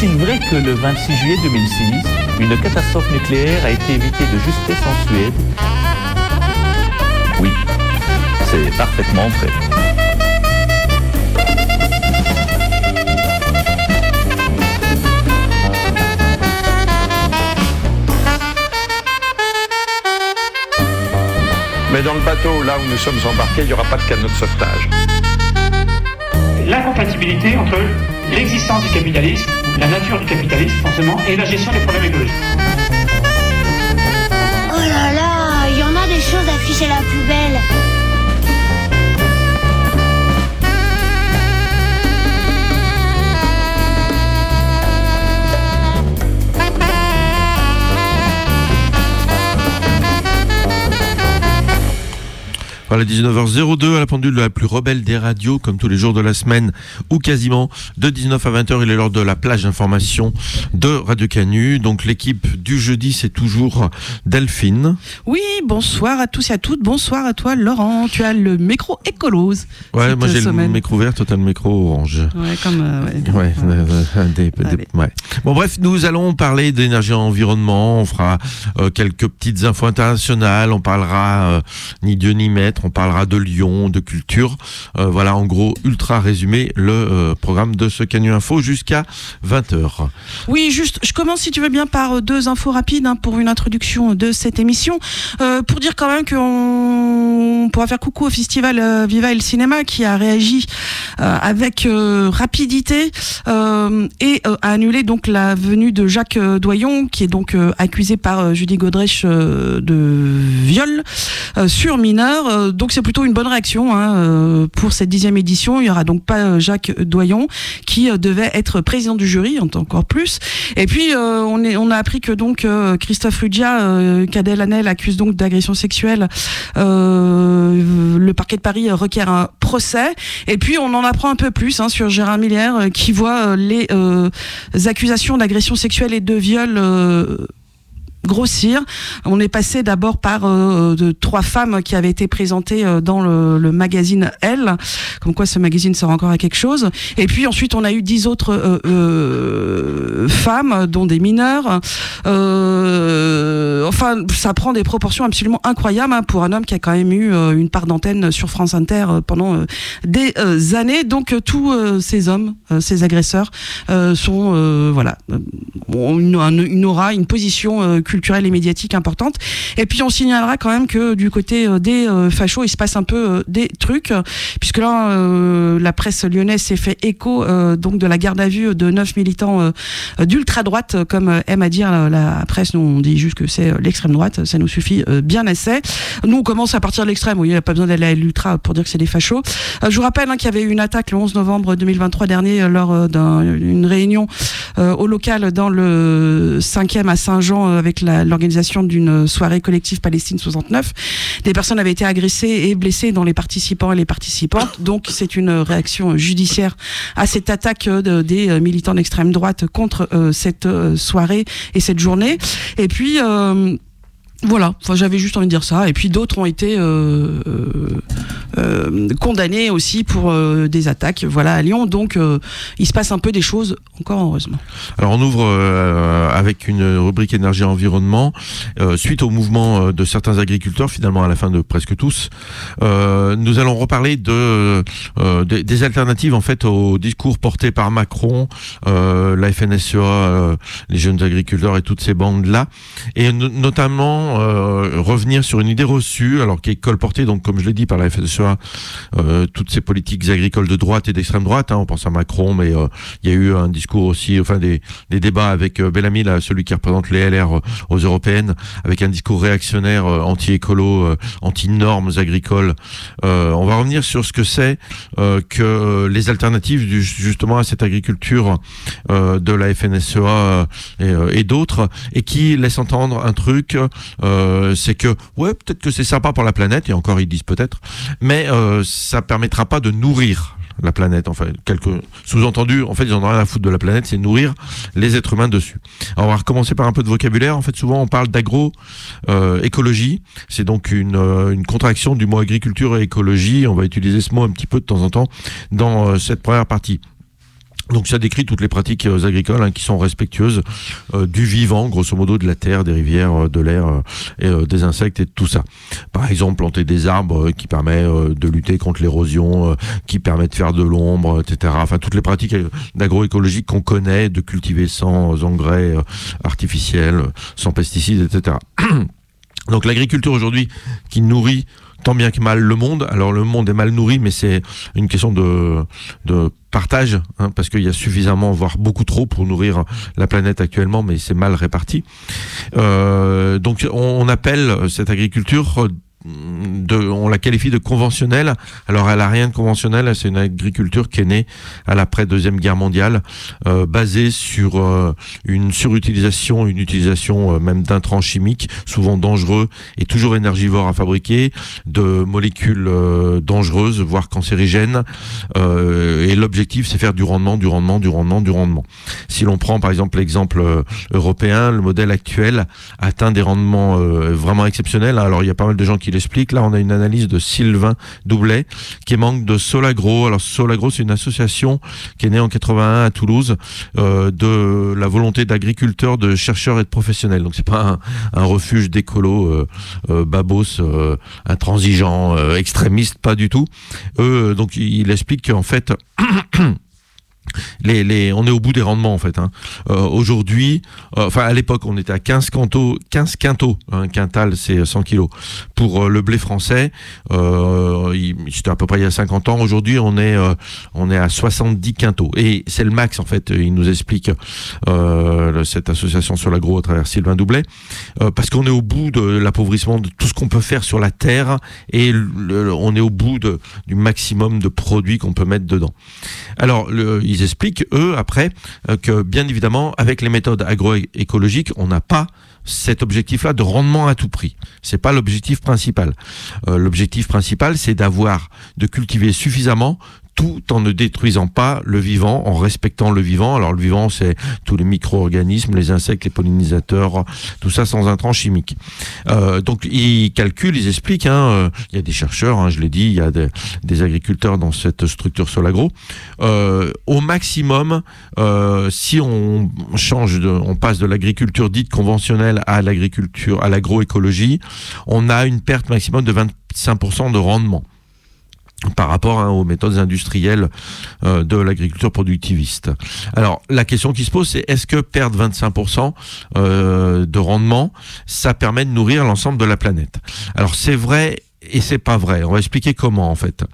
Est-il vrai que le 26 juillet 2006, une catastrophe nucléaire a été évitée de justesse en Suède? Oui, c'est parfaitement vrai. Mais dans le bateau, là où nous sommes embarqués, il n'y aura pas de canot de sauvetage. L'incompatibilité entre l'existence du capitalisme, la nature du capitalisme forcément, et la gestion des problèmes écologiques. Oh là là, il y en a des choses à la poubelle. Voilà, 19h02 à la pendule de la plus rebelle des radios, comme tous les jours de la semaine, ou quasiment, de 19 à 20h, il est l'heure de la plage d'information de Radio Canu. Donc l'équipe du jeudi, c'est toujours Delphine. Oui, bonsoir à tous et à toutes. Bonsoir à toi, Laurent. Tu as le micro écolose. Ouais, moi j'ai le micro vert, toi t'as le micro orange. Ouais, comme. euh, ouais. Ouais, euh, euh, des- des- Allez. ouais. Bon bref, nous allons parler d'énergie et environnement, on fera euh, quelques petites infos internationales, on parlera ni Dieu ni maître, on parlera de Lyon, de culture. Euh, voilà en gros ultra résumé le euh, programme de ce Canu Info jusqu'à 20h. Oui, juste, je commence si tu veux bien par euh, deux infos rapides hein, pour une introduction de cette émission. Pour dire quand même qu'on pourra faire coucou au festival Viva El Cinéma qui a réagi avec rapidité et a annulé donc la venue de Jacques Doyon qui est donc accusé par Judy Godrèche de viol sur mineur. Donc c'est plutôt une bonne réaction hein, euh, pour cette dixième édition. Il y aura donc pas euh, Jacques Doyon qui euh, devait être président du jury, encore plus. Et puis on, est, on a appris que donc Christophe Ruggia, euh, Cadet Lanel accuse donc d'agression sexuelle. Le parquet de Paris requiert un procès. Et puis on en apprend un peu plus hein, sur Gérard Millière qui voit les accusations d'agression sexuelle et de viol. Grossir. On est passé d'abord par euh, trois femmes qui avaient été présentées euh, dans le, magazine Elle, comme quoi ce magazine sera encore à quelque chose. Et puis ensuite on a eu dix autres euh, femmes, dont des mineurs. Enfin, ça prend des proportions absolument incroyables hein, pour un homme qui a quand même eu une part d'antenne sur France Inter pendant des années. Donc tous ces hommes, ces agresseurs, sont voilà ont une, un- une aura, une position euh, culturelle et médiatique importante. Et puis on signalera quand même que du côté euh, des euh, fachos, il se passe un peu euh, des trucs, puisque là la presse lyonnaise s'est fait écho donc de la garde à vue de neuf militants d'ultra droite, euh, comme aime à dire la, presse. Nous on dit juste que c'est l'extrême droite, ça nous suffit bien assez. Nous on commence à partir de l'extrême, oui, il n'y a pas besoin d'aller à l'ultra pour dire que c'est des fachos. Je vous rappelle hein, qu'il y avait eu une attaque le 11 novembre 2023 dernier lors d'une réunion au local dans le 5e à Saint-Jean avec la- l'organisation d'une soirée collective Palestine 69. Des personnes avaient été agressées et blessées dans les participants et les participantes. Donc c'est une réaction judiciaire à cette attaque euh, de- des euh, militants d'extrême droite contre euh, cette soirée et cette journée. Et puis voilà, enfin, j'avais juste envie de dire ça. Et puis d'autres ont été euh, euh, euh, condamnés aussi pour des attaques voilà, à Lyon. Donc il se passe un peu des choses, encore heureusement. Alors on ouvre avec une rubrique énergie et environnement euh, suite au mouvement de certains agriculteurs finalement à la fin de presque tous. nous allons reparler de des, alternatives en fait au discours porté par Macron, la FNSEA, les jeunes agriculteurs et toutes ces bandes là et no- notamment euh, revenir sur une idée reçue alors qui est colportée donc comme je l'ai dit par la FNSEA euh, toutes ces politiques agricoles de droite et d'extrême droite hein, on pense à Macron mais euh, il y a eu un discours aussi, enfin des, des débats avec euh, Bellamy, là, celui qui représente les LR euh, aux européennes, avec un discours réactionnaire, euh, anti-écolo, anti-normes agricoles. On va revenir sur ce que c'est que les alternatives du- justement à cette agriculture de la FNSEA et, et d'autres, et qui laisse entendre un truc, euh, c'est que ouais, peut-être que c'est sympa pour la planète, et encore ils disent peut-être, mais euh, ça permettra pas de nourrir la planète. Enfin, quelques sous-entendus. En fait, ils en ont rien à foutre de la planète, c'est nourrir les êtres humains dessus. Alors, on va recommencer par un peu de vocabulaire. En fait, souvent, on parle d'agro euh. C'est donc une, euh, une contraction du mot agriculture et écologie. On va utiliser ce mot un petit peu de temps en temps dans euh, cette première partie. Donc ça décrit toutes les pratiques euh, agricoles hein, qui sont respectueuses euh, du vivant, grosso modo de la terre, des rivières, euh, de l'air euh, et euh, des insectes et tout ça. Par exemple, planter des arbres qui permet de lutter contre l'érosion, qui permet de faire de l'ombre, etc. Enfin toutes les pratiques d'agroécologie qu'on connaît, de cultiver sans engrais artificiels, sans pesticides, etc. Donc l'agriculture aujourd'hui qui nourrit tant bien que mal le monde. Alors le monde est mal nourri, mais c'est une question de, de partage, hein, parce qu'il y a suffisamment, voire beaucoup trop, pour nourrir la planète actuellement, mais c'est mal réparti. Euh, donc on, appelle cette agriculture on la qualifie de conventionnelle. Alors elle a rien de conventionnel, c'est une agriculture qui est née à l'après deuxième guerre mondiale, euh, basée sur euh, une surutilisation, une utilisation euh, même d'intrants chimiques, souvent dangereux et toujours énergivores à fabriquer, de molécules dangereuses, voire cancérigènes. Et l'objectif, c'est faire du rendement, du rendement, du rendement, du rendement. Si l'on prend par exemple l'exemple européen, le modèle actuel atteint des rendements vraiment exceptionnels. Alors il y a pas mal de gens qui l'expliquent. Là, on a une analyse de Sylvain Doublet qui manque de Solagro. Alors Solagro, c'est une association qui est née en 81 à Toulouse euh, de la volonté d'agriculteurs, de chercheurs et de professionnels. Donc c'est pas un, refuge d'écolos euh, euh, babos, intransigeants, extrémistes, pas du tout. Donc il explique qu'en fait on est au bout des rendements en fait. Hein. Euh, Aujourd'hui, euh, à l'époque, on était à 15 quintaux, 15 quintaux, un quintal c'est 100 kilos pour euh, le blé français. Euh, il- C'était à peu près il y a 50 ans. Aujourd'hui, on est euh, on est à 70 quintaux et c'est le max en fait. Il nous explique euh, cette association sur l'agro à travers Sylvain Doublet euh, parce qu'on est au bout de l'appauvrissement de tout ce qu'on peut faire sur la terre et on est au bout du maximum de produits qu'on peut mettre dedans. Alors, le- ils expliquent, eux, après, euh, que bien évidemment, avec les méthodes agroécologiques, on n'a pas cet objectif-là de rendement à tout prix. C'est pas l'objectif principal. Euh, l'objectif principal, c'est d'avoir, de cultiver suffisamment tout en ne détruisant pas le vivant, en respectant le vivant. Alors le vivant, c'est tous les micro-organismes, les insectes, les pollinisateurs, tout ça sans intrants chimiques. Euh, donc ils calculent, ils expliquent. Hein, euh, il y a des chercheurs, hein, je l'ai dit, il y a des, agriculteurs dans cette structure Solagro. Euh, au maximum, euh, si on change, de, on passe de l'agriculture dite conventionnelle à l'agriculture, à l'agroécologie, on a une perte maximum de 25% de rendement par rapport hein, aux méthodes industrielles euh, de l'agriculture productiviste. Alors la question qui se pose, c'est est-ce que perdre 25% euh, de rendement, ça permet de nourrir l'ensemble de la planète? Alors c'est vrai et c'est pas vrai. On va expliquer comment en fait,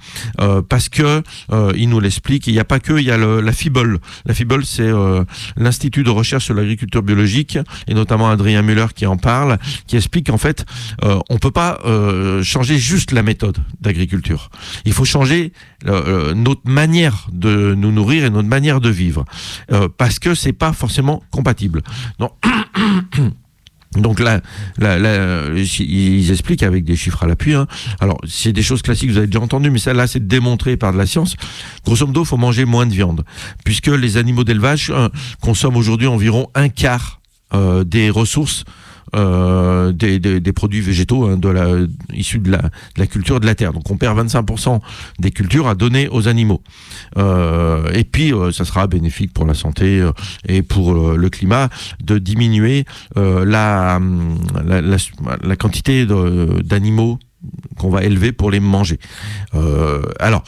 Euh, parce que euh, il nous l'explique. Il n'y a pas que, il y a la FIBOL. La FIBOL, c'est euh, l'institut de recherche sur l'agriculture biologique, et notamment Adrien Muller qui en parle, qui explique qu'en fait, on peut pas changer juste la méthode d'agriculture. Il faut changer notre manière de nous nourrir et notre manière de vivre, parce que c'est pas forcément compatible. Donc, donc là, là, là, ils expliquent avec des chiffres à l'appui. Hein. Alors, c'est des choses classiques, vous avez déjà entendu, mais ça, là, c'est démontré par de la science. Grosso modo, faut manger moins de viande, puisque les animaux d'élevage euh, consomment aujourd'hui environ un quart euh, des ressources euh, des, des, des produits végétaux hein, de la, issus de la, de la culture de la terre. Donc on perd 25% des cultures à donner aux animaux. Euh, et puis euh, ça sera bénéfique pour la santé euh, et pour euh, le climat de diminuer la, hum, la, la, la quantité d'animaux qu'on va élever pour les manger. Euh, alors,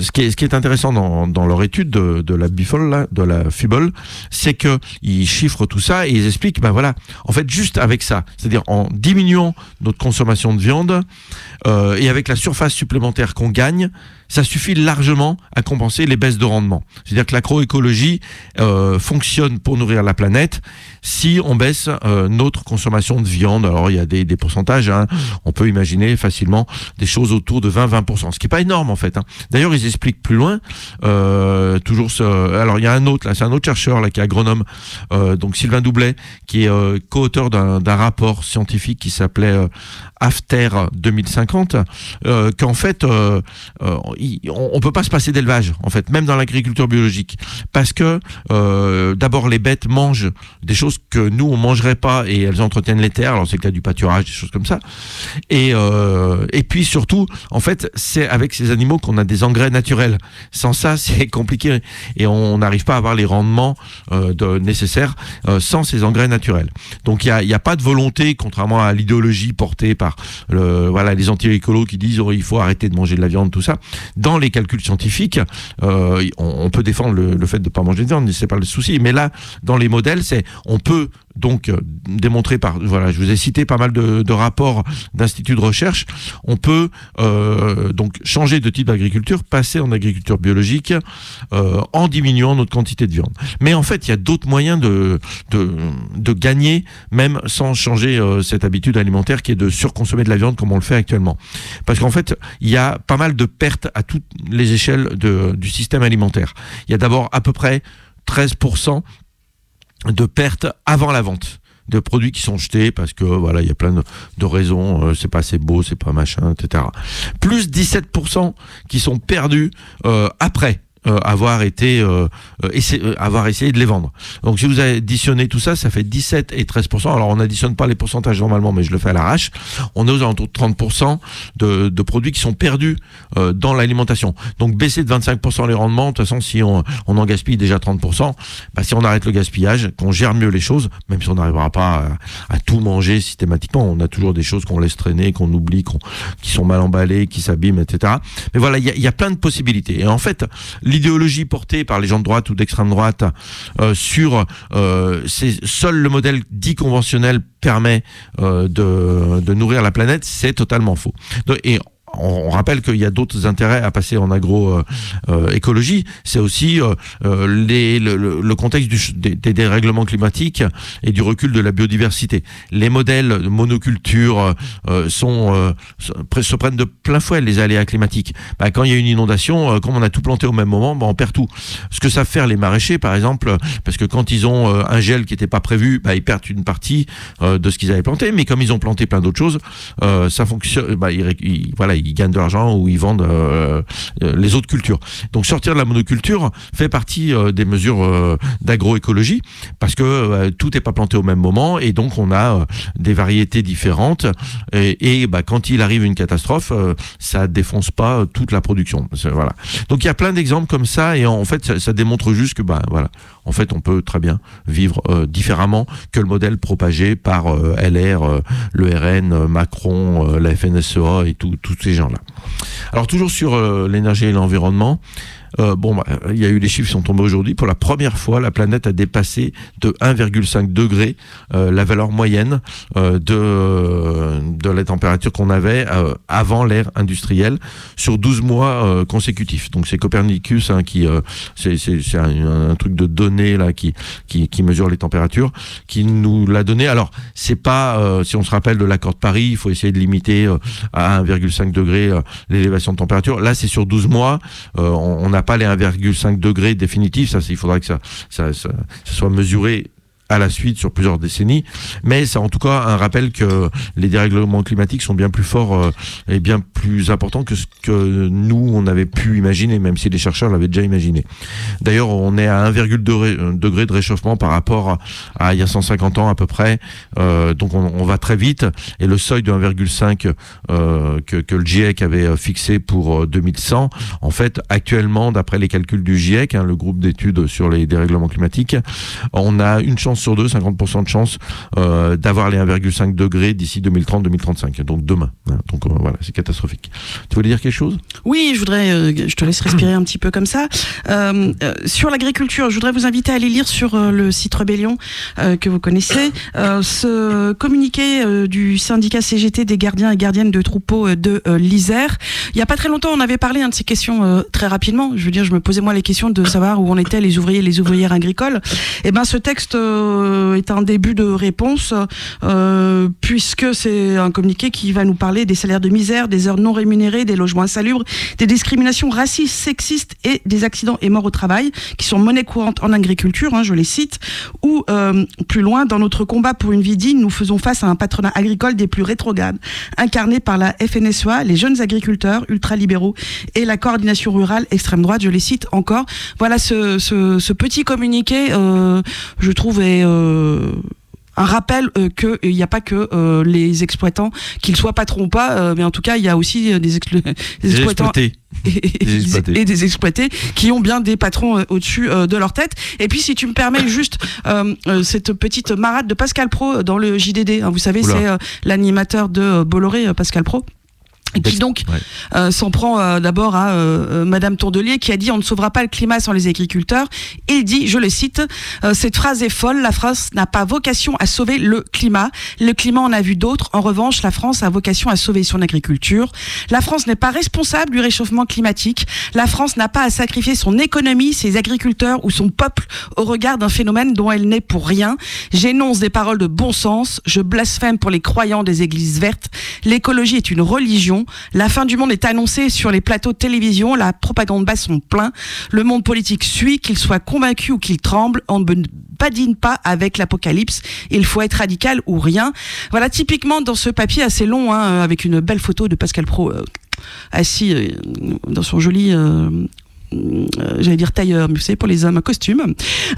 ce qui est, intéressant dans, leur étude de, la bifol, là, de la fibol, c'est que ils chiffrent tout ça et ils expliquent, ben voilà, en fait, juste avec ça, c'est-à-dire en diminuant notre consommation de viande euh, et avec la surface supplémentaire qu'on gagne, ça suffit largement à compenser les baisses de rendement. C'est-à-dire que l'agroécologie euh, fonctionne pour nourrir la planète si on baisse euh, notre consommation de viande. Alors il y a des, des pourcentages, hein. on peut imaginer facilement des choses autour de 20-20%, ce qui est pas énorme en fait. hein. D'ailleurs ils expliquent plus loin, euh, toujours ce... Alors il y a un autre, là, c'est un autre chercheur là qui est agronome, euh, donc Sylvain Doublet, qui est euh, co-auteur d'un d'un rapport scientifique qui s'appelait euh, After 2050 2030 euh, qu'en fait, euh, euh, on, on peut pas se passer d'élevage, en fait, même dans l'agriculture biologique, parce que d'abord les bêtes mangent des choses que nous on mangerait pas et elles entretiennent les terres. Alors c'est le cas du pâturage, des choses comme ça. Et et puis surtout, en fait, c'est avec ces animaux qu'on a des engrais naturels. Sans ça, c'est compliqué et on n'arrive pas à avoir les rendements de, nécessaires sans ces engrais naturels. Donc il y a, y a pas de volonté, contrairement à l'idéologie portée par le, voilà les anti-écolos qui disent oh, il faut arrêter de manger de la viande, tout ça. Dans les calculs scientifiques, euh, on, peut défendre le, fait de pas manger de viande, c'est pas le souci. Mais là, dans les modèles, c'est on peut donc euh, démontrer par voilà, je vous ai cité pas mal de, de rapports d'instituts de recherche. On peut euh, donc changer de type d'agriculture, passer en agriculture biologique euh, en diminuant notre quantité de viande. Mais en fait, il y a d'autres moyens de, de, de gagner, même sans changer cette habitude alimentaire qui est de surconsommer de la viande comme on le fait actuellement. Parce qu'en fait, il y a pas mal de pertes à toutes les échelles de, du système alimentaire. Il y a d'abord à peu près 13% de pertes avant la vente. De produits qui sont jetés parce que voilà il y a plein de, de raisons euh, c'est pas assez beau c'est pas machin etc plus 17% qui sont perdus euh, après euh, avoir été euh, euh, euh, avoir essayé de les vendre. Donc si vous additionnez tout ça, ça fait 17 et 13% Alors on n'additionne pas les pourcentages normalement, mais je le fais à l'arrache. On est aux alentours de 30% de, de produits qui sont perdus euh, dans l'alimentation. Donc baisser de 25 les rendements, de toute façon si on, on en gaspille déjà 30% bah, si on arrête le gaspillage, qu'on gère mieux les choses, même si on n'arrivera pas à, tout manger systématiquement, on a toujours des choses qu'on laisse traîner, qu'on oublie, qu'on, qui sont mal emballées, qui s'abîment, etc. Mais voilà, il y a, y a plein de possibilités. Et en fait, l'idéologie portée par les gens de droite ou d'extrême droite euh, sur euh, seul le modèle dit conventionnel permet euh, de, de nourrir la planète, c'est totalement faux. On, rappelle qu'il y a d'autres intérêts à passer en agroécologie. c'est aussi euh, euh, les, le, le- contexte du, des, des dérèglements climatiques et du recul de la biodiversité. Les modèles de monoculture euh, sont, euh, se pre- se prennent de plein fouet les aléas climatiques. Bah, quand il y a une inondation, euh, comme on a tout planté au même moment, bah, on perd tout. Ce que savent faire les maraîchers, par exemple, parce que quand ils ont euh, un gel qui n'était pas prévu, bah, ils perdent une partie euh, de ce qu'ils avaient planté. Mais comme ils ont planté plein d'autres choses, euh, ça fonctionne. Bah, ils- voilà, ils gagnent de l'argent ou ils vendent euh, euh, les autres cultures. Donc sortir de la monoculture fait partie euh, des mesures d'agroécologie parce que tout n'est pas planté au même moment et donc on a des variétés différentes et, bah, quand il arrive une catastrophe, ça défonce pas toute la production. Voilà. Donc il y a plein d'exemples comme ça et en fait ça, démontre juste que bah voilà, en fait on peut très bien vivre différemment que le modèle propagé par LR, le RN, Macron, la FNSEA et tous ces Alors toujours sur euh, l'énergie et l'environnement, euh, bon, bah, il y a eu les chiffres qui sont tombés aujourd'hui. Pour la première fois, la planète a dépassé de 1,5 degré euh, la valeur moyenne euh, de, la température qu'on avait avant l'ère industrielle sur 12 mois consécutifs. Donc c'est Copernicus hein, qui, c'est un, truc de données qui, mesure les températures, qui nous l'a donné. Alors c'est pas, si on se rappelle de l'accord de Paris, il faut essayer de limiter à 1,5 degré l'élévation de température. Là c'est sur 12 mois, n'a pas les 1,5 degrés définitifs. Ça, il faudra que ça, ça, ça soit mesuré à la suite sur plusieurs décennies, mais c'est en tout cas un rappel que les dérèglements climatiques sont bien plus forts euh, et bien plus importants que ce que nous on avait pu imaginer, même si les chercheurs l'avaient déjà imaginé. D'ailleurs, on est à 1,2 degré, degré de réchauffement par rapport à, il y a 150 ans à peu près, euh, donc on, va très vite. Et le seuil de 1,5 euh, que, le GIEC avait euh, fixé pour euh, 2100, en fait, actuellement, d'après les calculs du GIEC, hein, le groupe d'études sur les dérèglements climatiques, on a une chance sur deux, 50% de chance euh, d'avoir les 1,5 degrés d'ici 2030-2035, donc demain. hein. Donc euh, voilà, c'est catastrophique. Tu voulais dire quelque chose? Oui, je voudrais, euh, je te laisse respirer un petit peu comme ça. Euh, sur l'agriculture, je voudrais vous inviter à aller lire sur le site Rebellion euh, que vous connaissez ce communiqué du syndicat CGT des gardiens et gardiennes de troupeaux de l'Isère. Il y a pas très longtemps, on avait parlé hein, de ces questions très rapidement. Je veux dire, je me posais moi les questions de savoir où en étaient les ouvriers, et les ouvrières agricoles. Et ben, ce texte est un début de réponse, euh, puisque c'est un communiqué qui va nous parler des salaires de misère, des heures non rémunérées, des logements insalubres, des discriminations racistes, sexistes et des accidents et morts au travail, qui sont monnaie courante en agriculture, hein, je les cite, ou euh, plus loin, dans notre combat pour une vie digne, nous faisons face à un patronat agricole des plus rétrogrades, incarné par la FNSEA, les jeunes agriculteurs ultralibéraux et la coordination rurale extrême droite, je les cite encore. Voilà ce, petit communiqué, euh, je trouve, est... Euh, un rappel euh, que il n'y a pas que euh, les exploitants, qu'ils soient patrons ou pas, euh, mais en tout cas il y a aussi euh, des, explo- des Des exploitants et, Des exploités. et des exploités qui ont bien des patrons euh, au-dessus euh, de leur tête. Et puis, si tu me permets juste euh, euh, cette petite marade de Pascal Pro dans le JDD, hein, vous savez, c'est euh, l'animateur de euh, Bolloré, euh, Pascal Pro. Et qui donc Ouais. euh, s'en prend euh, d'abord à euh, euh, Madame Tourdelier qui a dit on ne sauvera pas le climat sans les agriculteurs. Il dit, je le cite, euh, cette phrase est folle, la France n'a pas vocation à sauver le climat. Le climat en a vu d'autres. En revanche, la France a vocation à sauver son agriculture. La France n'est pas responsable du réchauffement climatique. La France n'a pas à sacrifier son économie, ses agriculteurs ou son peuple au regard d'un phénomène dont elle n'est pour rien. J'énonce des paroles de bon sens. Je blasphème pour les croyants des églises vertes. L'écologie est une religion. La fin du monde est annoncée sur les plateaux de télévision. La propagande basse sont pleins. Le monde politique suit, qu'il soit convaincu ou qu'il tremble. On ne badine pas avec l'apocalypse. Il faut être radical ou rien. Voilà, typiquement dans ce papier assez long, hein, avec une belle photo de Pascal Pro euh, assis euh, dans son joli euh, j'allais dire tailleur, mais vous savez, pour les hommes, un costume.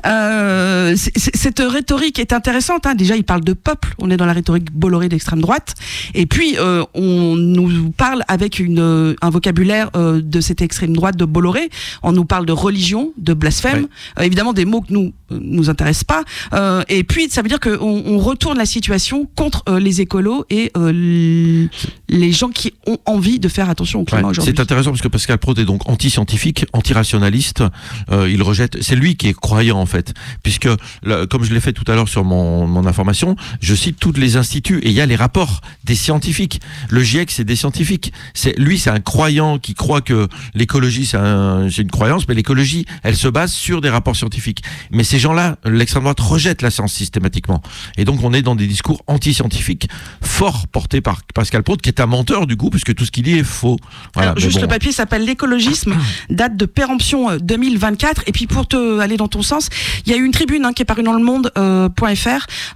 Euh, cette rhétorique est intéressante. Hein. Déjà, il parle de peuple. On est dans la rhétorique Bolloré d'extrême droite. Et puis, euh, on nous parle avec une, euh, un vocabulaire euh, de cette extrême droite de Bolloré. On nous parle de religion, de blasphème. Euh, évidemment, des mots que nous euh, nous intéressent pas. Euh, et puis, ça veut dire qu'on on retourne la situation contre euh, les écolos et euh, les gens qui ont envie de faire attention au climat aujourd'hui. c'est intéressant parce que Pascal Prout est donc anti-scientifique, anti-rationaliste. Euh, il rejette. C'est lui qui est croyant en fait, puisque là, comme je l'ai fait tout à l'heure sur mon, mon information, je cite tous les instituts et il y a les rapports des scientifiques. Le GIEC c'est des scientifiques. C'est lui c'est un croyant qui croit que l'écologie c'est un- une croyance, mais l'écologie elle se base sur des rapports scientifiques. Mais ces gens-là, l'extrême droite rejette la science systématiquement. Et donc on est dans des discours anti-scientifiques forts portés par Pascal Prout, qui est un menteur du coup, puisque tout ce qu'il dit est faux. Voilà, Alors, juste bon. le papier s'appelle l'écologisme, date de péremption euh, 2024. Et puis pour te aller dans ton sens, il y a eu une tribune hein, qui est parue dans le monde euh,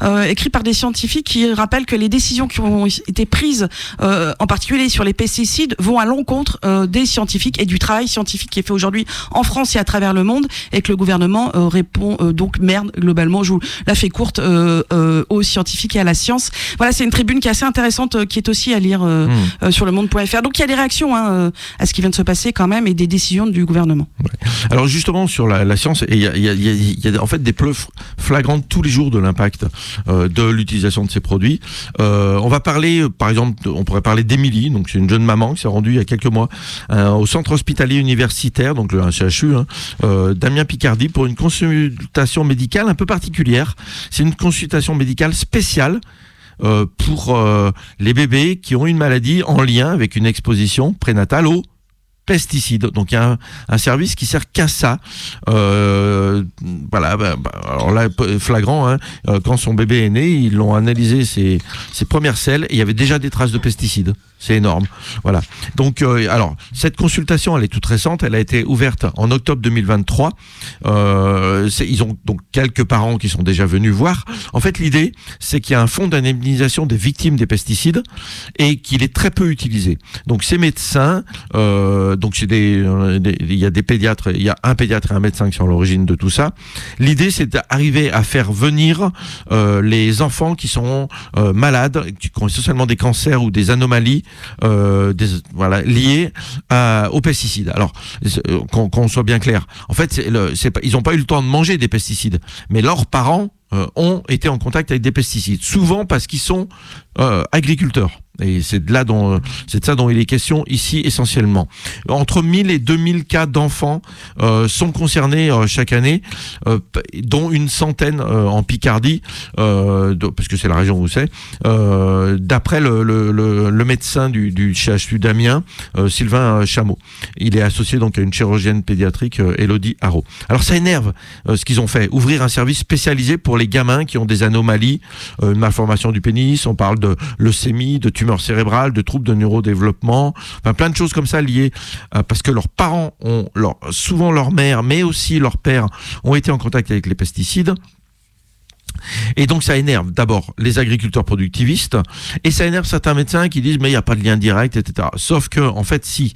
euh, écrite par des scientifiques qui rappellent que les décisions qui ont été prises, euh, en particulier sur les pesticides, vont à l'encontre euh, des scientifiques et du travail scientifique qui est fait aujourd'hui en France et à travers le monde, et que le gouvernement euh, répond euh, donc merde globalement. Je vous la fais courte euh, euh, aux scientifiques et à la science. Voilà, c'est une tribune qui est assez intéressante, euh, qui est aussi à lire euh, Hmm. euh, sur le monde.fr. Donc il y a des réactions hein, euh, à ce qui vient de se passer quand même et des décisions du gouvernement. Alors justement sur la, science, il y a, en fait des preuves flagrantes tous les jours de l'impact euh, de l'utilisation de ces produits. Euh, on va parler, par exemple, on pourrait parler d'Émilie, donc c'est une jeune maman qui s'est rendue il y a quelques mois euh, au centre hospitalier universitaire, donc le CHU, hein, Damien Picardy, pour une consultation médicale un peu particulière. C'est une consultation médicale spéciale. pour les bébés qui ont une maladie en lien avec une exposition prénatale aux pesticides. Donc il y a un, service qui sert qu'à ça. Euh, voilà. bah, bah, alors là, flagrant. hein, euh, quand son bébé est né, ils l'ont analysé ses, ses premières selles et il y avait déjà des traces de pesticides. C'est énorme. Voilà. Donc, euh, alors, cette consultation, elle est toute récente. Elle a été ouverte en octobre 2023. Euh, ils ont donc quelques parents qui sont déjà venus voir. En fait, l'idée, c'est qu'il y a un fonds d'indemnisation des victimes des pesticides et qu'il est très peu utilisé. Donc, ces médecins, euh, donc c'est des, euh, des- il y a des pédiatres, il y a un pédiatre et un médecin qui sont à l'origine de tout ça. L'idée, c'est d'arriver à faire venir les enfants qui sont malades, qui ont essentiellement des cancers ou des anomalies euh, voilà, liées aux pesticides. Alors, euh, qu'on soit bien clair. En fait, ils n'ont pas eu le temps de manger des pesticides, mais leurs parents euh, ont été en contact avec des pesticides, souvent parce qu'ils sont agriculteurs. Et c'est de là dont, c'est ça dont il est question ici essentiellement. Entre 1000 et 2000 cas d'enfants euh, sont concernés euh, chaque année, euh, dont une centaine en Picardie, parce que c'est la région où c'est. D'après le, médecin du, CHU d'Amiens, Sylvain Chameau. Il est associé donc à une chirurgienne pédiatrique, Elodie Haro. Alors ça énerve ce qu'ils ont fait, ouvrir un service spécialisé pour les gamins qui ont des anomalies, une malformation du pénis, on parle de leucémie, de tumeurs cérébrales, de troubles de neurodéveloppement, enfin plein de choses comme ça liées euh, parce que leurs parents ont leur, souvent leur mère, mais aussi leur père ont été en contact avec les pesticides. Et donc ça énerve d'abord les agriculteurs productivistes et ça énerve certains médecins qui disent mais il n'y a pas de lien direct, etc. Sauf que en fait si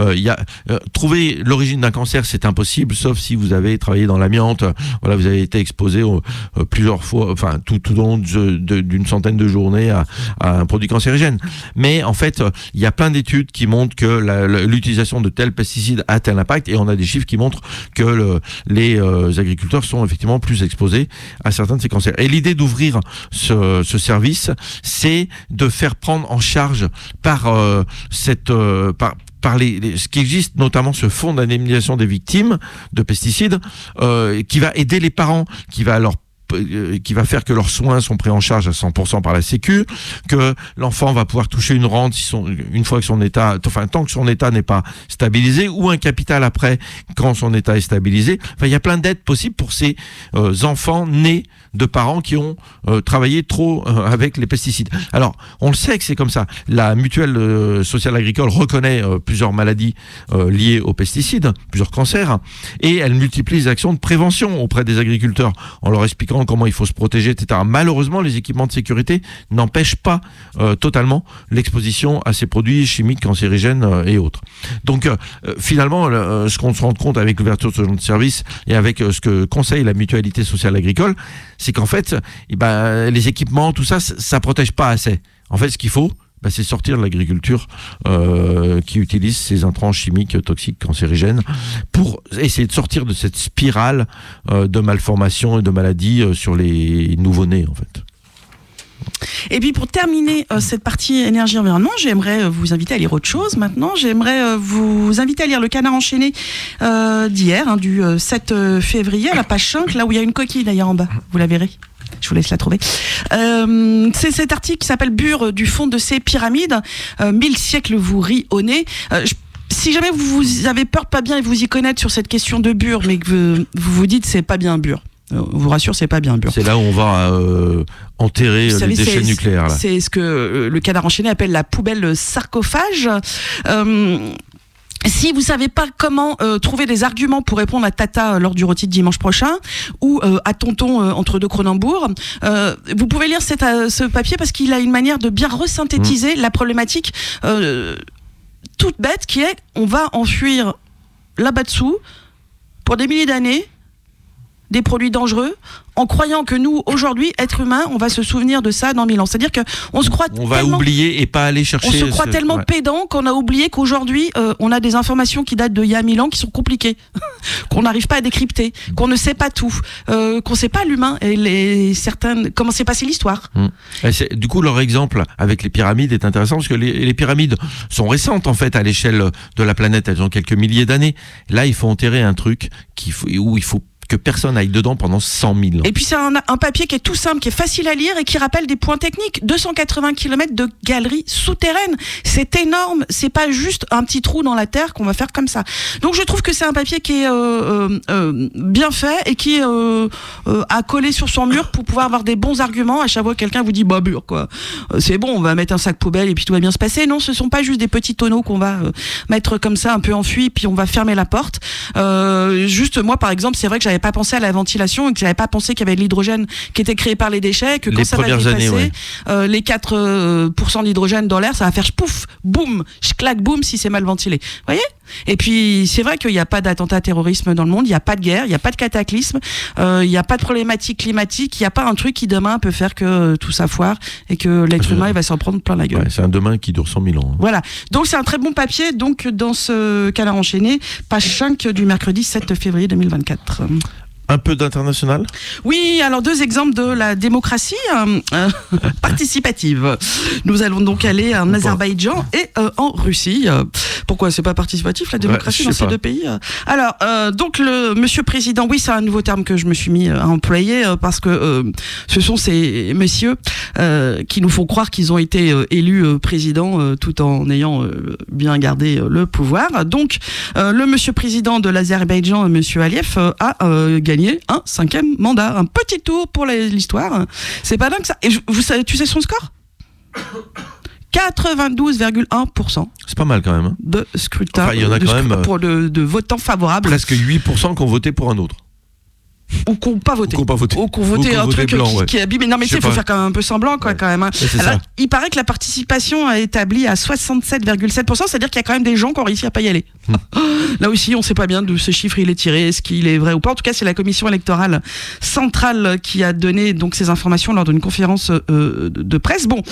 euh, y a euh, trouver l'origine d'un cancer c'est impossible sauf si vous avez travaillé dans l'amiante, voilà vous avez été exposé au- euh, plusieurs fois, enfin tout, tout au long d'une centaine de journées à, à un produit cancérigène. Mais en fait il y a plein d'études qui montrent que l'utilisation de tels pesticides a tel impact et on a des chiffres qui montrent que le- les euh, agriculteurs sont effectivement plus exposés à certains de ces. Et l'idée d'ouvrir ce, ce service, c'est de faire prendre en charge par euh, cette euh, par par les, ce qui existe, notamment ce fonds d'indemnisation des victimes de pesticides, euh, qui va aider les parents, qui va qui va faire que leurs soins sont pris en charge à 100% par la Sécu, que l'enfant va pouvoir toucher une rente si son, une fois que son état, enfin tant que son état n'est pas stabilisé, ou un capital après quand son état est stabilisé. Enfin, il y a plein d'aides possibles pour ces enfants nés de parents qui ont euh, travaillé trop euh, avec les pesticides. Alors, on le sait que c'est comme ça. La mutuelle euh, sociale agricole reconnaît plusieurs maladies liées aux pesticides, plusieurs cancers, et elle multiplie les actions de prévention auprès des agriculteurs en leur expliquant comment il faut se protéger, etc. Malheureusement, les équipements de sécurité n'empêchent pas totalement l'exposition à ces produits chimiques cancérigènes et autres. Donc, finalement, le- ce qu'on se rend compte avec l'ouverture de ce genre de service et avec ce que conseille la mutualité sociale agricole, c'est qu'en fait, eh ben, les équipements, tout ça, ça, protège pas assez. En fait, ce qu'il faut, ben, c'est sortir de l'agriculture euh, qui utilise ces intrants chimiques toxiques cancérigènes pour essayer de sortir de cette spirale euh, de malformations et de maladies euh, sur les nouveau-nés, en fait. Et puis pour terminer euh, cette partie énergie-environnement, j'aimerais euh, vous inviter à lire autre chose maintenant. J'aimerais euh, vous inviter à lire Le Canard enchaîné d'hier, hein, du euh, 7 euh, février, à la page 5, là où il y a une coquille d'ailleurs en bas. Vous la verrez. Je vous laisse la trouver. C'est cet article qui s'appelle Bure du fond de ces pyramides. Mille siècles vous rit au nez. Si jamais vous, vous avez peur de pas bien et vous y connaître sur cette question de Bure, mais que vous vous, vous dites c'est pas bien Bure. Euh, on vous rassure, c'est pas bien Bure. C'est là où on va euh, enterrer Vous euh, savez, les déchets nucléaires. C'est ce que euh, le canard enchaîné appelle la poubelle sarcophage. Euh, si vous savez pas comment euh, trouver des arguments pour répondre à Tata euh, lors du rôti de dimanche prochain ou euh, à Tonton euh, entre deux Cronenbourg, euh, vous pouvez lire cette, euh, ce papier parce qu'il a une manière de bien resynthétiser la problématique euh, toute bête qui est on va enfuir là-bas dessous pour des milliers d'années des produits dangereux en croyant que nous aujourd'hui êtres humains on va se souvenir de ça dans mille ans c'est à dire que on se croit On va oublier et pas aller chercher. on se croit ce- tellement ouais. pédant qu'on a oublié qu'aujourd'hui, euh, on a des informations qui datent d'il y a mille ans qui sont compliquées, qu'on n'arrive pas à décrypter, qu'on ne sait pas tout, euh, qu'on ne sait pas l'humain et les certaines comment s'est passée l'histoire. C'est- Du coup, leur exemple avec les pyramides est intéressant parce que les, les pyramides sont récentes en fait à l'échelle de la planète. Elles ont quelques milliers d'années. Là, il faut enterrer un truc faut, où il faut que personne aille dedans pendant 100 000 ans. Et puis c'est un, papier qui est tout simple, qui est facile à lire et qui rappelle des points techniques. 280 km de galeries souterraines, c'est énorme. C'est pas juste un petit trou dans la terre qu'on va faire comme ça. Donc je trouve que c'est un papier qui est euh, euh, euh, bien fait et qui euh, à coller sur son mur pour pouvoir avoir des bons arguments. À chaque fois que quelqu'un vous dit bah mur quoi, c'est bon, on va mettre un sac poubelle et puis tout va bien se passer. Non, ce sont pas juste des petits tonneaux qu'on va mettre comme ça un peu enfuis puis on va fermer la porte. Juste moi par exemple, c'est vrai que j'avais pas pensé à la ventilation et que j'avais pas pensé qu'il y avait de l'hydrogène qui était créé par les déchets, que quand Les ça va dépasser années, ouais. euh, les 4% euh, d'hydrogène dans l'air, ça va faire pouf, boum, claque, boum si c'est mal ventilé. Vous voyez? Et puis c'est vrai qu'il n'y a pas d'attentat terrorisme dans le monde, il n'y a pas de guerre, il n'y a pas de cataclysme, euh, il n'y a pas de problématique climatique, il n'y a pas un truc qui demain peut faire que euh, tout ça foire et que l'être humain il va s'en prendre plein la gueule. Ouais, c'est un demain qui dure 100 000 ans. hein. Voilà. Donc c'est un très bon papier. Donc dans ce canard enchaîné, page 5 du mercredi 7 février 2024. Un peu d'international Oui, alors deux exemples de la démocratie euh, euh, participative. Nous allons donc aller en Azerbaïdjan et euh, en Russie. Pourquoi c'est pas participatif la démocratie dans ces deux pays Alors, euh, donc le Monsieur Président, oui, c'est un nouveau terme que je me suis mis à employer parce que ce sont ces messieurs qui nous font croire qu'ils ont été élus président tout en ayant bien gardé le pouvoir. Donc, le Monsieur Président de l'Azerbaïdjan, Monsieur Aliyev, a euh, gagné un cinquième mandat. Un petit tour pour l'histoire. C'est pas dingue ça. Et vous savez, tu sais son score? 92,1% C'est pas mal quand même. hein. de scrutin Enfin, il y en a quand même, euh, pour de, de votants favorables Presque 8% qui ont voté pour un autre. ou qui n'ont pas voté Ou pas voté. ou Ou voté un truc blanc, qui, ouais. qui abîme mais non mais Je tu sais, il sais faut faire quand même un peu semblant quoi Ouais. quand même hein. C'est Alors, il paraît que la participation est établie à 67,7%, c'est-à-dire qu'il y a quand même des gens qui ont réussi à pas y aller. Là aussi, on sait pas bien d'où ce chiffre il est tiré, est-ce qu'il est vrai ou pas. En tout cas, c'est la commission électorale centrale qui a donné donc ces informations lors d'une conférence euh, de, presse. Bon,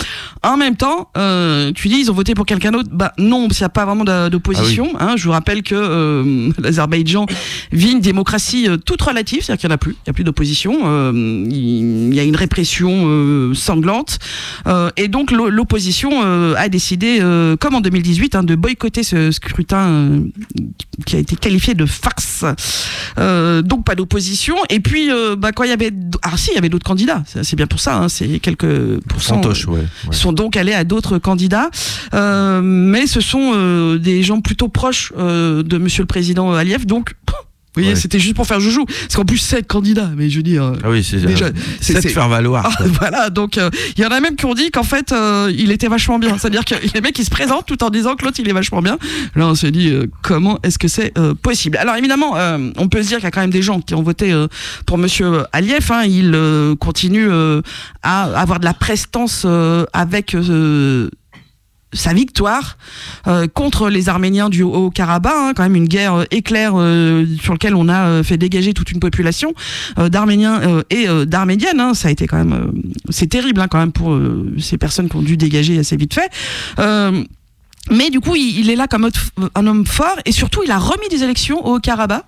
en même temps, euh, tu dis ils ont voté pour quelqu'un d'autre. Bah non, parce qu'il n'y a pas vraiment d'opposition. Ah hein. Je vous rappelle que euh, l'Azerbaïdjan vit une démocratie toute relative, c'est-à-dire qu'il n'y en a plus, il n'y a plus d'opposition. Il y a une répression sanglante. Et donc l'o- l'opposition a décidé, comme en 2018, hein, de boycotter ce scrutin qui a été qualifié de farce. Euh, donc pas d'opposition. Et puis euh, bah, quand il y avait, ah si, il y avait d'autres candidats. C'est bien pour ça. hein, c'est quelques pourcents. Fantoche, ouais. ouais. sont donc allés à d'autres candidats, Euh, mais ce sont euh, des gens plutôt proches euh, de Monsieur le Président Aliyev, donc. Vous voyez, Ouais. c'était juste pour faire joujou. Parce qu'en plus, sept candidats, mais je veux dire. Ah oui, c'est Déjà, euh, c'est- c'est faire valoir. ah, voilà, donc euh, il y en a même qui ont dit qu'en fait euh, il était vachement bien. C'est-à-dire que les mecs ils se présentent tout en disant que l'autre il est vachement bien. Là on s'est dit euh, comment est-ce que c'est euh, possible? Alors évidemment euh, on peut se dire qu'il y a quand même des gens qui ont voté euh, pour Monsieur Aliyev. Hein, il euh, continue euh, à avoir de la prestance euh, avec euh, sa victoire euh, contre les Arméniens du Haut-Karabakh, hein, quand même une guerre euh, éclair euh, sur laquelle on a euh, fait dégager toute une population euh, d'Arméniens euh, et d'Arméniennes. hein. ça a été quand même, c'est terrible hein, quand même pour ces personnes qui ont dû dégager assez vite fait. Mais du coup, il, il est là comme un homme fort et surtout, il a remis des élections au Karabakh.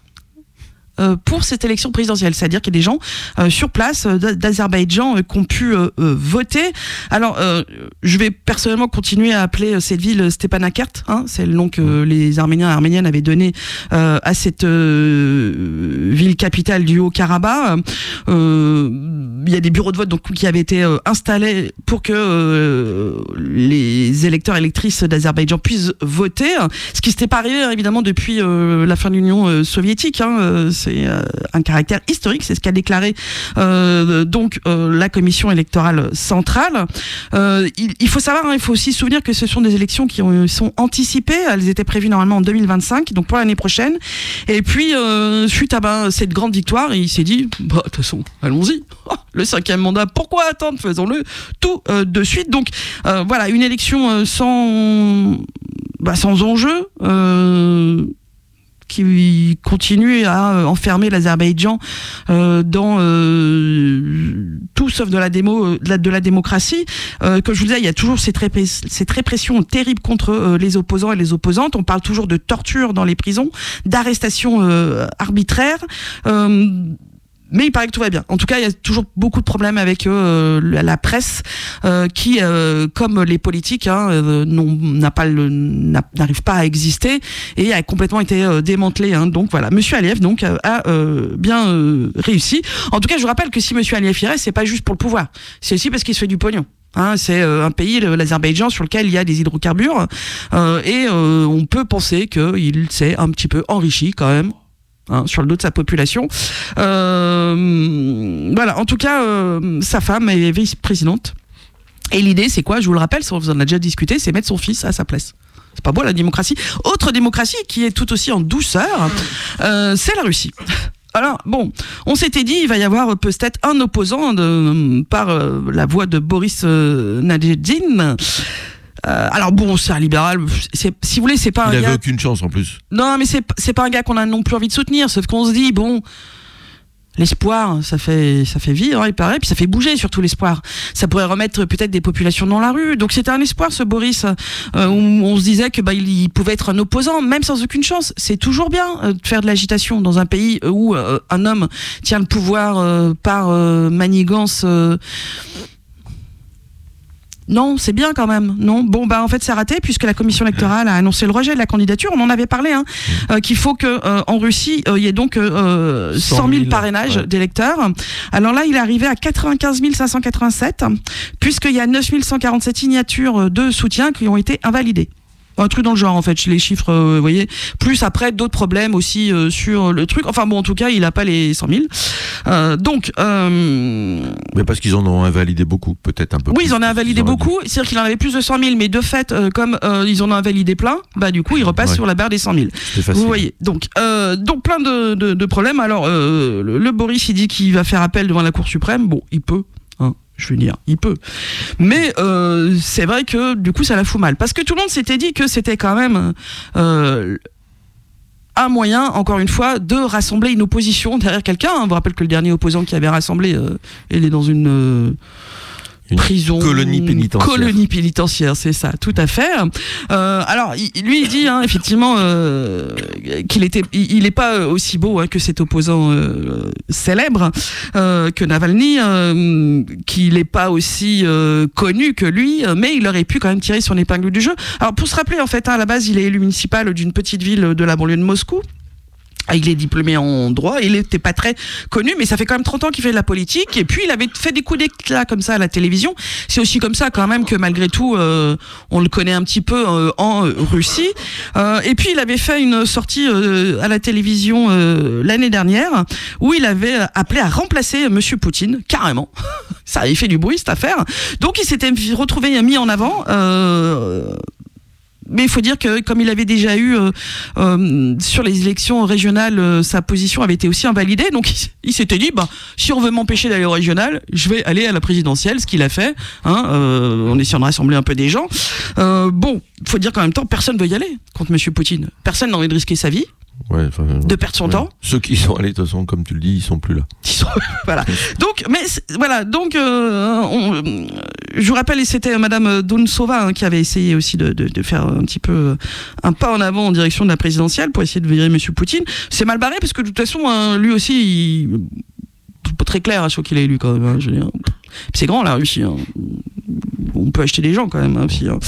Euh, pour cette élection présidentielle, c'est-à-dire qu'il y a des gens euh, sur place euh, d'A- d'Azerbaïdjan qui ont pu voter. Alors, je vais personnellement continuer à appeler cette ville Stepanakert. Hein, c'est le nom que les Arméniens et Arméniennes avaient donné à cette ville capitale du Haut-Karabakh. Il y a des bureaux de vote donc qui avaient été installés pour que les électeurs et électrices d'Azerbaïdjan puissent voter. Ce qui s'était pas arrivé hein, évidemment depuis la fin de l'Union soviétique. Hein, c'est euh, un caractère historique, c'est ce qu'a déclaré euh, donc euh, la commission électorale centrale. Il, il faut savoir, hein, il faut aussi se souvenir que ce sont des élections qui ont- sont anticipées. Elles étaient prévues normalement en 2025, donc pour l'année prochaine. Et puis suite à ben, cette grande victoire, il s'est dit, bah, de toute façon, allons-y. Oh, le cinquième mandat, pourquoi attendre? Faisons-le tout euh, de suite. Donc euh, voilà, une élection euh, sans, bah, sans enjeu. Qui continue à euh, enfermer l'Azerbaïdjan euh, dans euh, tout sauf de la démo de la, démocratie. Comme je vous disais, il y a toujours cette, répression terrible contre les opposants et les opposantes. On parle toujours de torture dans les prisons, d'arrestations arbitraires. Mais il paraît que tout va bien. En tout cas, il y a toujours beaucoup de problèmes avec euh, la, presse euh, qui, euh, comme les politiques, hein, euh, pas n'arrive pas à exister et a complètement été euh, démantelé. Hein. Donc voilà, Monsieur Aliyev donc euh, a bien réussi. En tout cas, je vous rappelle que si Monsieur Aliyev reste, c'est pas juste pour le pouvoir, c'est aussi parce qu'il se fait du pognon. Hein, c'est un pays, l'Azerbaïdjan, sur lequel il y a des hydrocarbures et on peut penser qu'il s'est un petit peu enrichi quand même hein, sur le dos de sa population. Euh, voilà, en tout cas, euh, sa femme est vice-présidente. Et l'idée, c'est quoi? Je vous le rappelle, vous en a déjà discuté, c'est mettre son fils à sa place. C'est pas beau la démocratie. Autre démocratie qui est tout aussi en douceur, euh, c'est la Russie. Alors bon, on s'était dit il va y avoir peut-être un opposant par la voix de Boris Nadezhdin. Euh, alors bon, c'est un libéral. Si vous voulez, c'est pas Il un avait gars. aucune chance en plus. Non, mais c'est c'est pas un gars qu'on a non plus envie de soutenir. Sauf qu'on se dit bon, L'espoir, ça fait, ça fait vivre, hein, il paraît, puis ça fait bouger surtout l'espoir. Ça pourrait remettre peut-être des populations dans la rue. Donc c'était un espoir, ce Boris, euh, où on se disait que bah, il, pouvait être un opposant, même sans aucune chance. C'est toujours bien euh, de faire de l'agitation dans un pays où euh, un homme tient le pouvoir par manigance non, c'est bien quand même. Non, bon bah en fait c'est raté puisque la commission électorale a annoncé le rejet de la candidature. On en avait parlé, hein, mm. euh, qu'il faut que euh, en Russie il y ait donc 100 000, parrainages d'électeurs. Alors là, il est arrivé à 95 587 puisqu'il y a 9 147 signatures de soutien qui ont été invalidées un truc dans le genre en fait les chiffres euh, vous voyez. Plus après d'autres problèmes aussi euh, sur le truc. Enfin bon en tout cas il a pas les 100 000 euh, donc mais parce qu'ils en ont invalidé beaucoup peut-être un peu oui ils en ont invalidé beaucoup. c'est à dire qu'il en avait plus de 100 000 mais de fait comme ils en ont invalidé plein bah du coup ils repassent sur la barre des 100 000 vous voyez. Donc donc plein de, de, problèmes. Alors le, le, Boris il dit qu'il va faire appel devant la Cour suprême. Bon il peut je veux dire, il peut. Mais euh, c'est vrai que du coup, ça la fout mal. Parce que tout le monde s'était dit que c'était quand même euh, un moyen, encore une fois, de rassembler une opposition derrière quelqu'un. Vous rappelle que le dernier opposant qui avait rassemblé, euh, il est dans une prison, colonie pénitentiaire. Colonie pénitentiaire, c'est ça, tout à fait. Euh, alors, lui, il dit hein, effectivement euh, qu'il était, il n'est pas aussi beau hein, que cet opposant euh, célèbre euh, que Navalny, euh, qu'il n'est pas aussi euh, connu que lui, mais il aurait pu quand même tirer son épingle du jeu. Alors, pour se rappeler, en fait, hein, à la base, il est élu municipal d'une petite ville de la banlieue de Moscou. Ah, il est diplômé en droit, il n'était pas très connu, mais ça fait quand même 30 ans qu'il fait de la politique. Et puis il avait fait des coups d'éclat comme ça à la télévision. C'est aussi comme ça quand même que malgré tout, euh, on le connaît un petit peu euh, en euh, Russie. et puis il avait fait une sortie à la télévision l'année dernière où il avait appelé à remplacer Monsieur Poutine carrément. ça avait fait du bruit cette affaire. Donc il s'était retrouvé mis en avant mais il faut dire que comme il avait déjà eu euh, euh, sur les élections régionales, euh, sa position avait été aussi invalidée. Donc il, s'était dit, bah, si on veut m'empêcher d'aller au régional, je vais aller à la présidentielle, ce qu'il a fait, hein, en essayant de rassembler un peu des gens. bon, il faut dire qu'en même temps, personne ne veut y aller contre Monsieur Poutine. Personne n'a envie de risquer sa vie. Ouais, de perdre son temps. Ceux qui sont allés, de toute façon, comme tu le dis, ils sont plus là. voilà. Donc, mais voilà. Donc, euh, je vous rappelle, c'était Madame Donsova hein, qui avait essayé aussi de, de, de, faire un petit peu un pas en avant en direction de la présidentielle pour essayer de virer Monsieur Poutine. C'est mal barré parce que de toute façon, hein, lui aussi, il... pas très clair à ce qu'il est élu quand même. Hein, c'est grand la Russie. Hein on peut acheter des gens quand même. Hein, hein.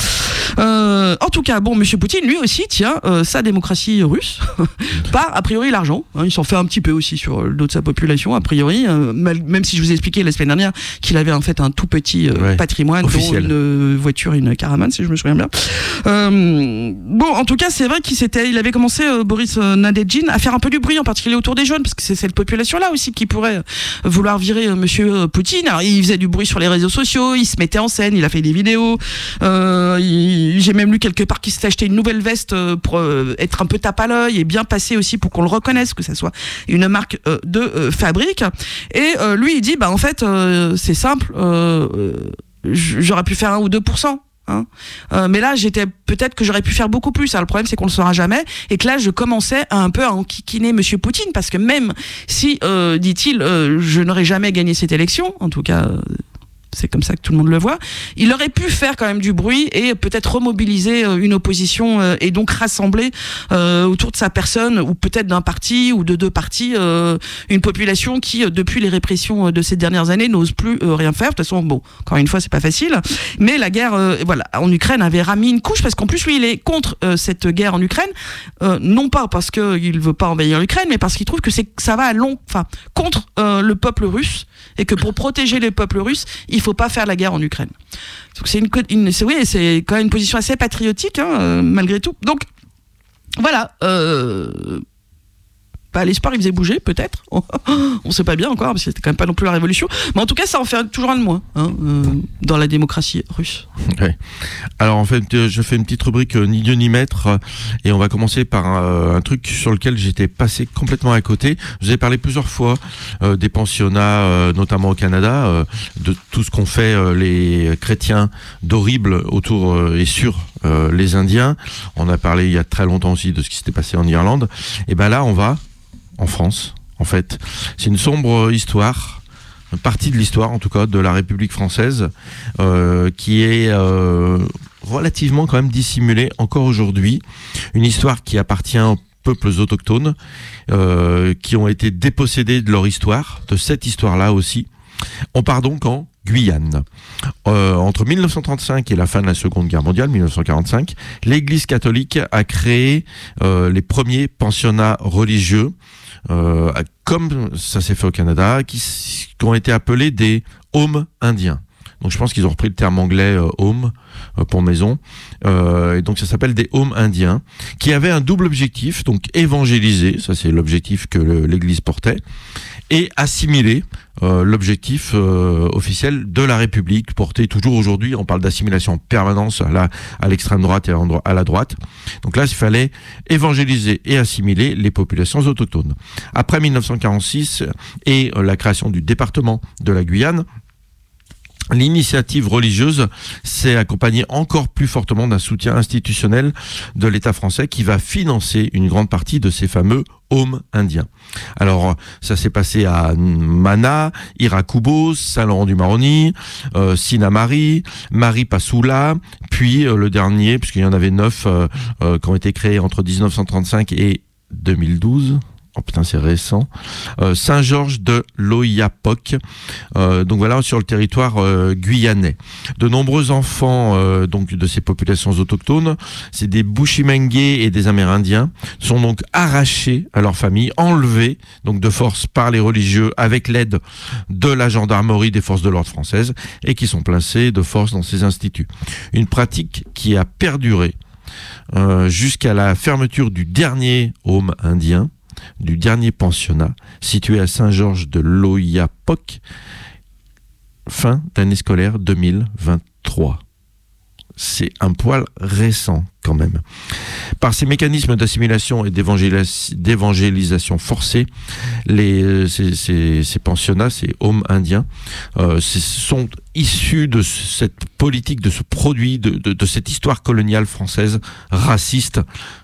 Euh, en tout cas, bon, Monsieur Poutine, lui aussi, tient euh, sa démocratie russe par a priori l'argent. Il s'en fait un petit peu aussi sur le dos de sa population, a priori. Euh, même si je vous ai expliqué la semaine dernière qu'il avait en fait un tout petit patrimoine, dont une voiture, une caravane, si je me souviens bien. bon, en tout cas, c'est vrai qu'il s'était, il avait commencé Boris Nadejin à faire un peu du bruit, en particulier autour des jeunes, parce que c'est cette population-là aussi qui pourrait vouloir virer Monsieur Poutine. Alors, il faisait du bruit sur les réseaux sociaux, il se mettait en scène, il a fait des vidéos. Euh, j'ai même lu quelque part qu'il s'est acheté une nouvelle veste euh, pour euh, être un peu tape à l'œil et bien passer aussi pour qu'on le reconnaisse, que ça soit une marque de fabrique. Et lui, il dit, bah en fait, c'est simple, j'aurais pu faire un ou 2%. Hein. mais là, j'étais peut-être que j'aurais pu faire beaucoup plus. Alors, le problème, c'est qu'on le saura jamais, et que là, je commençais un peu à enquiquiner Monsieur Poutine, parce que même si, dit-il, je n'aurais jamais gagné cette élection, en tout cas, c'est comme ça que tout le monde le voit. Il aurait pu faire quand même du bruit et peut-être remobiliser euh, une opposition euh, et donc rassembler euh, autour de sa personne ou peut-être d'un parti ou de deux partis une population qui depuis les répressions de ces dernières années n'ose plus rien faire. De toute façon, bon, encore une fois, c'est pas facile. Mais la guerre, voilà, en Ukraine avait ramis une couche parce qu'en plus lui, il est contre cette guerre en Ukraine, non pas parce qu'il veut pas envahir l'Ukraine, mais parce qu'il trouve que c'est ça va à long, enfin contre le peuple russe et que pour protéger les peuples russes, il faut pas faire la guerre en Ukraine. c'est une, oui, quand même une position assez patriotique hein, euh, malgré tout. Donc voilà. Euh, l'espoir il faisait bouger peut-être. On sait pas bien encore parce que c'était quand même pas non plus la révolution. Mais en tout cas ça en fait toujours un de moins hein, euh, dans la démocratie russe. Alors en fait euh, je fais une petite rubrique euh, ni Dieu ni maître et on va commencer par un, truc sur lequel j'étais passé complètement à côté. Vous ai parlé plusieurs fois des pensionnats notamment au Canada de tout ce qu'ont fait les chrétiens d'horrible autour et sur les Indiens. On a parlé il y a très longtemps aussi de ce qui s'était passé en Irlande. Et ben là on va en France, en fait. C'est une sombre histoire une partie de l'histoire en tout cas de la République française euh, qui est euh, relativement quand même dissimulée encore aujourd'hui. Une histoire qui appartient aux peuples autochtones euh, qui ont été dépossédés de leur histoire, de cette histoire-là aussi. On part donc en Guyane. Entre 1935 et la fin de la Seconde Guerre mondiale, 1945, l'Église catholique a créé les premiers pensionnats religieux euh, comme ça s'est fait au Canada, qui, qui, ont été appelés des homes indiens. Donc je pense qu'ils ont repris le terme anglais euh, home euh, pour maison. Euh, et donc ça s'appelle des homes indiens, qui avaient un double objectif, donc évangéliser, ça c'est l'objectif que l'Église portait, et assimiler euh, l'objectif euh, officiel de la République porté toujours aujourd'hui. On parle d'assimilation en permanence à l'extrême droite et à la droite. Donc là, il fallait évangéliser et assimiler les populations autochtones. Après 1946 et euh, la création du département de la Guyane, L'initiative religieuse s'est accompagnée encore plus fortement d'un soutien institutionnel de l'État français qui va financer une grande partie de ces fameux homes indiens. Alors, ça s'est passé à Mana, Irakubo, Saint-Laurent-du-Maroni, euh, Sinamari, Marie Passoula, puis euh, le dernier, puisqu'il y en avait neuf euh, euh, qui ont été créés entre 1935 et 2012, Oh putain, c'est récent. Euh, Saint-Georges de l'Oyapoc. Euh, donc voilà, sur le territoire euh, guyanais. De nombreux enfants donc de ces populations autochtones, c'est des Bushimengue et des Amérindiens, sont donc arrachés à leur famille, enlevés donc de force par les religieux avec l'aide de la gendarmerie des forces de l'ordre françaises et qui sont placés de force dans ces instituts. Une pratique qui a perduré jusqu'à la fermeture du dernier home indien du dernier pensionnat situé à Saint-Georges de l'Oyapoc, fin d'année scolaire 2023. C'est un poil récent quand même. Par ces mécanismes d'assimilation et d'évangélisation forcée, ces, ces, pensionnats, ces homes indiens, euh, sont issus de cette politique, de ce produit, de, de, de cette histoire coloniale française raciste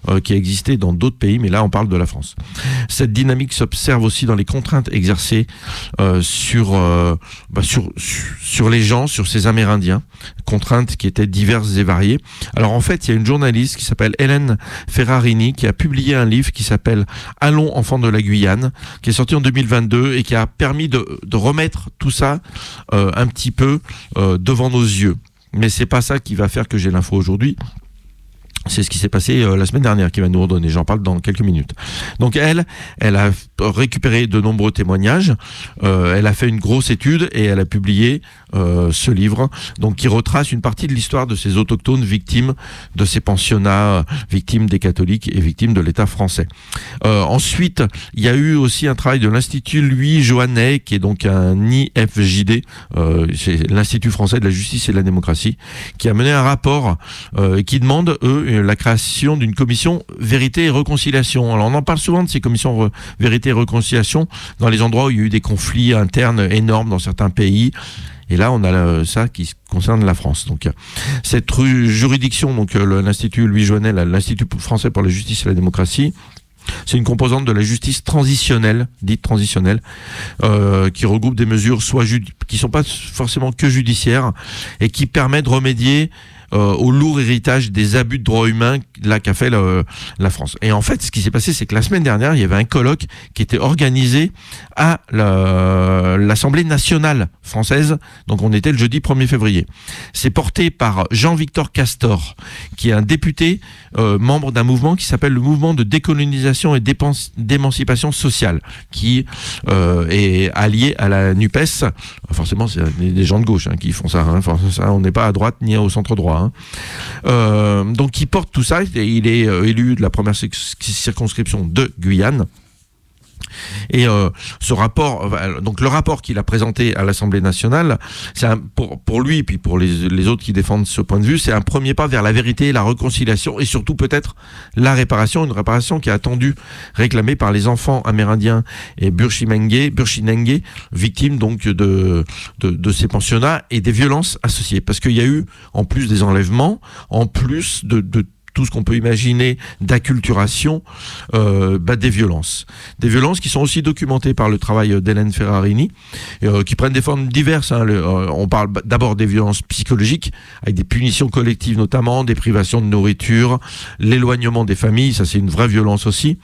euh, qui a existé dans d'autres pays, mais là on parle de la France. Cette dynamique s'observe aussi dans les contraintes exercées euh, sur, euh, bah sur, sur les gens, sur ces Amérindiens, contraintes qui étaient diverses et variées. Alors en fait, il y a une journaliste qui s'appelle Hélène Ferrarini qui a publié un livre qui s'appelle Allons enfants de la Guyane, qui est sorti en 2022 et qui a permis de, de remettre tout ça euh, un petit peu euh, devant nos yeux. Mais c'est pas ça qui va faire que j'ai l'info aujourd'hui. C'est ce qui s'est passé euh, la semaine dernière qui va nous redonner. J'en parle dans quelques minutes. Donc elle, elle a récupéré de nombreux témoignages. Euh, elle a fait une grosse étude et elle a publié ce livre, donc qui retrace une partie de l'histoire de ces autochtones victimes de ces pensionnats, victimes des catholiques et victimes de l'État français. Euh, ensuite, il y a eu aussi un travail de l'Institut Louis Joannet, qui est donc un IFJD, euh, c'est l'Institut français de la justice et de la démocratie, qui a mené un rapport euh, qui demande eux la création d'une commission vérité et réconciliation. Alors on en parle souvent de ces commissions vérité et réconciliation dans les endroits où il y a eu des conflits internes énormes dans certains pays. Et là, on a ça qui concerne la France. Donc, cette juridiction, donc l'Institut Louis Joannel, l'Institut français pour la justice et la démocratie, c'est une composante de la justice transitionnelle, dite transitionnelle, euh, qui regroupe des mesures soit qui sont pas forcément que judiciaires et qui permet de remédier euh, au lourd héritage des abus de droits humains là qu'a fait la, la, France. Et en fait, ce qui s'est passé, c'est que la semaine dernière, il y avait un colloque qui était organisé à l'Assemblée nationale française. Donc on était le jeudi 1er février. C'est porté par Jean-Victor Castor, qui est un député euh, membre d'un mouvement qui s'appelle le mouvement de décolonisation et d'émancipation sociale, qui euh, est allié à la NUPES. Forcément, c'est des gens de gauche hein, qui font ça, hein. ça on n'est pas à droite ni au centre droit. Hein. Euh, donc il porte tout ça, il est élu de la première circonscription de Guyane. Et euh, ce rapport, donc le rapport qu'il a présenté à l'Assemblée nationale, c'est pour, lui et puis pour les, autres qui défendent ce point de vue, c'est un premier pas vers la vérité, la réconciliation et surtout peut-être la réparation, une réparation qui est attendue, réclamée par les enfants amérindiens et burchinengue, burchinengue victimes donc de, de, de ces pensionnats et des violences associées. Parce qu'il y a eu, en plus des enlèvements, en plus de, de tout ce qu'on peut imaginer d'acculturation euh, bah, des violences. Des violences qui sont aussi documentées par le travail d'Hélène Ferrarini, euh, qui prennent des formes diverses. Hein. Euh, on parle d'abord des violences psychologiques, avec des punitions collectives notamment, des privations de nourriture, l'éloignement des familles, ça c'est une vraie violence aussi.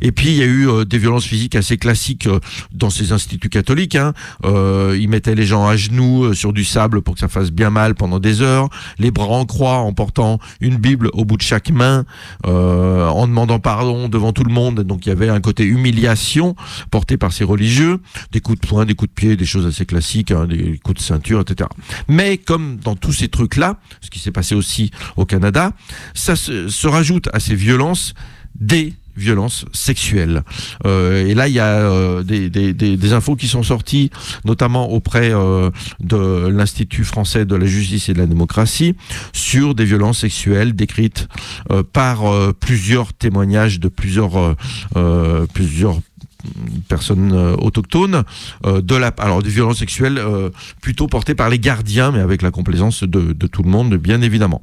Et puis il y a eu des violences physiques assez classiques dans ces instituts catholiques. Hein. ils mettaient les gens à genoux sur du sable pour que ça fasse bien mal pendant des heures, les bras en croix en portant une Bible au bout de chaque main euh, en demandant pardon devant tout le monde. Donc il y avait un côté humiliation porté par ces religieux, des coups de poing, des coups de pied, des choses assez classiques, hein, des coups de ceinture, etc. Mais comme dans tous ces trucs-là, ce qui s'est passé aussi au Canada, ça se, se rajoute à ces violences des violences sexuelles. Euh, et là, il y a euh, des, infos qui sont sorties, notamment auprès euh, de l'Institut français de la justice et de la démocratie, sur des violences sexuelles décrites euh, par plusieurs témoignages de plusieurs, personnes autochtones de la alors des violences sexuelles plutôt portées par les gardiens mais avec la complaisance de tout le monde bien évidemment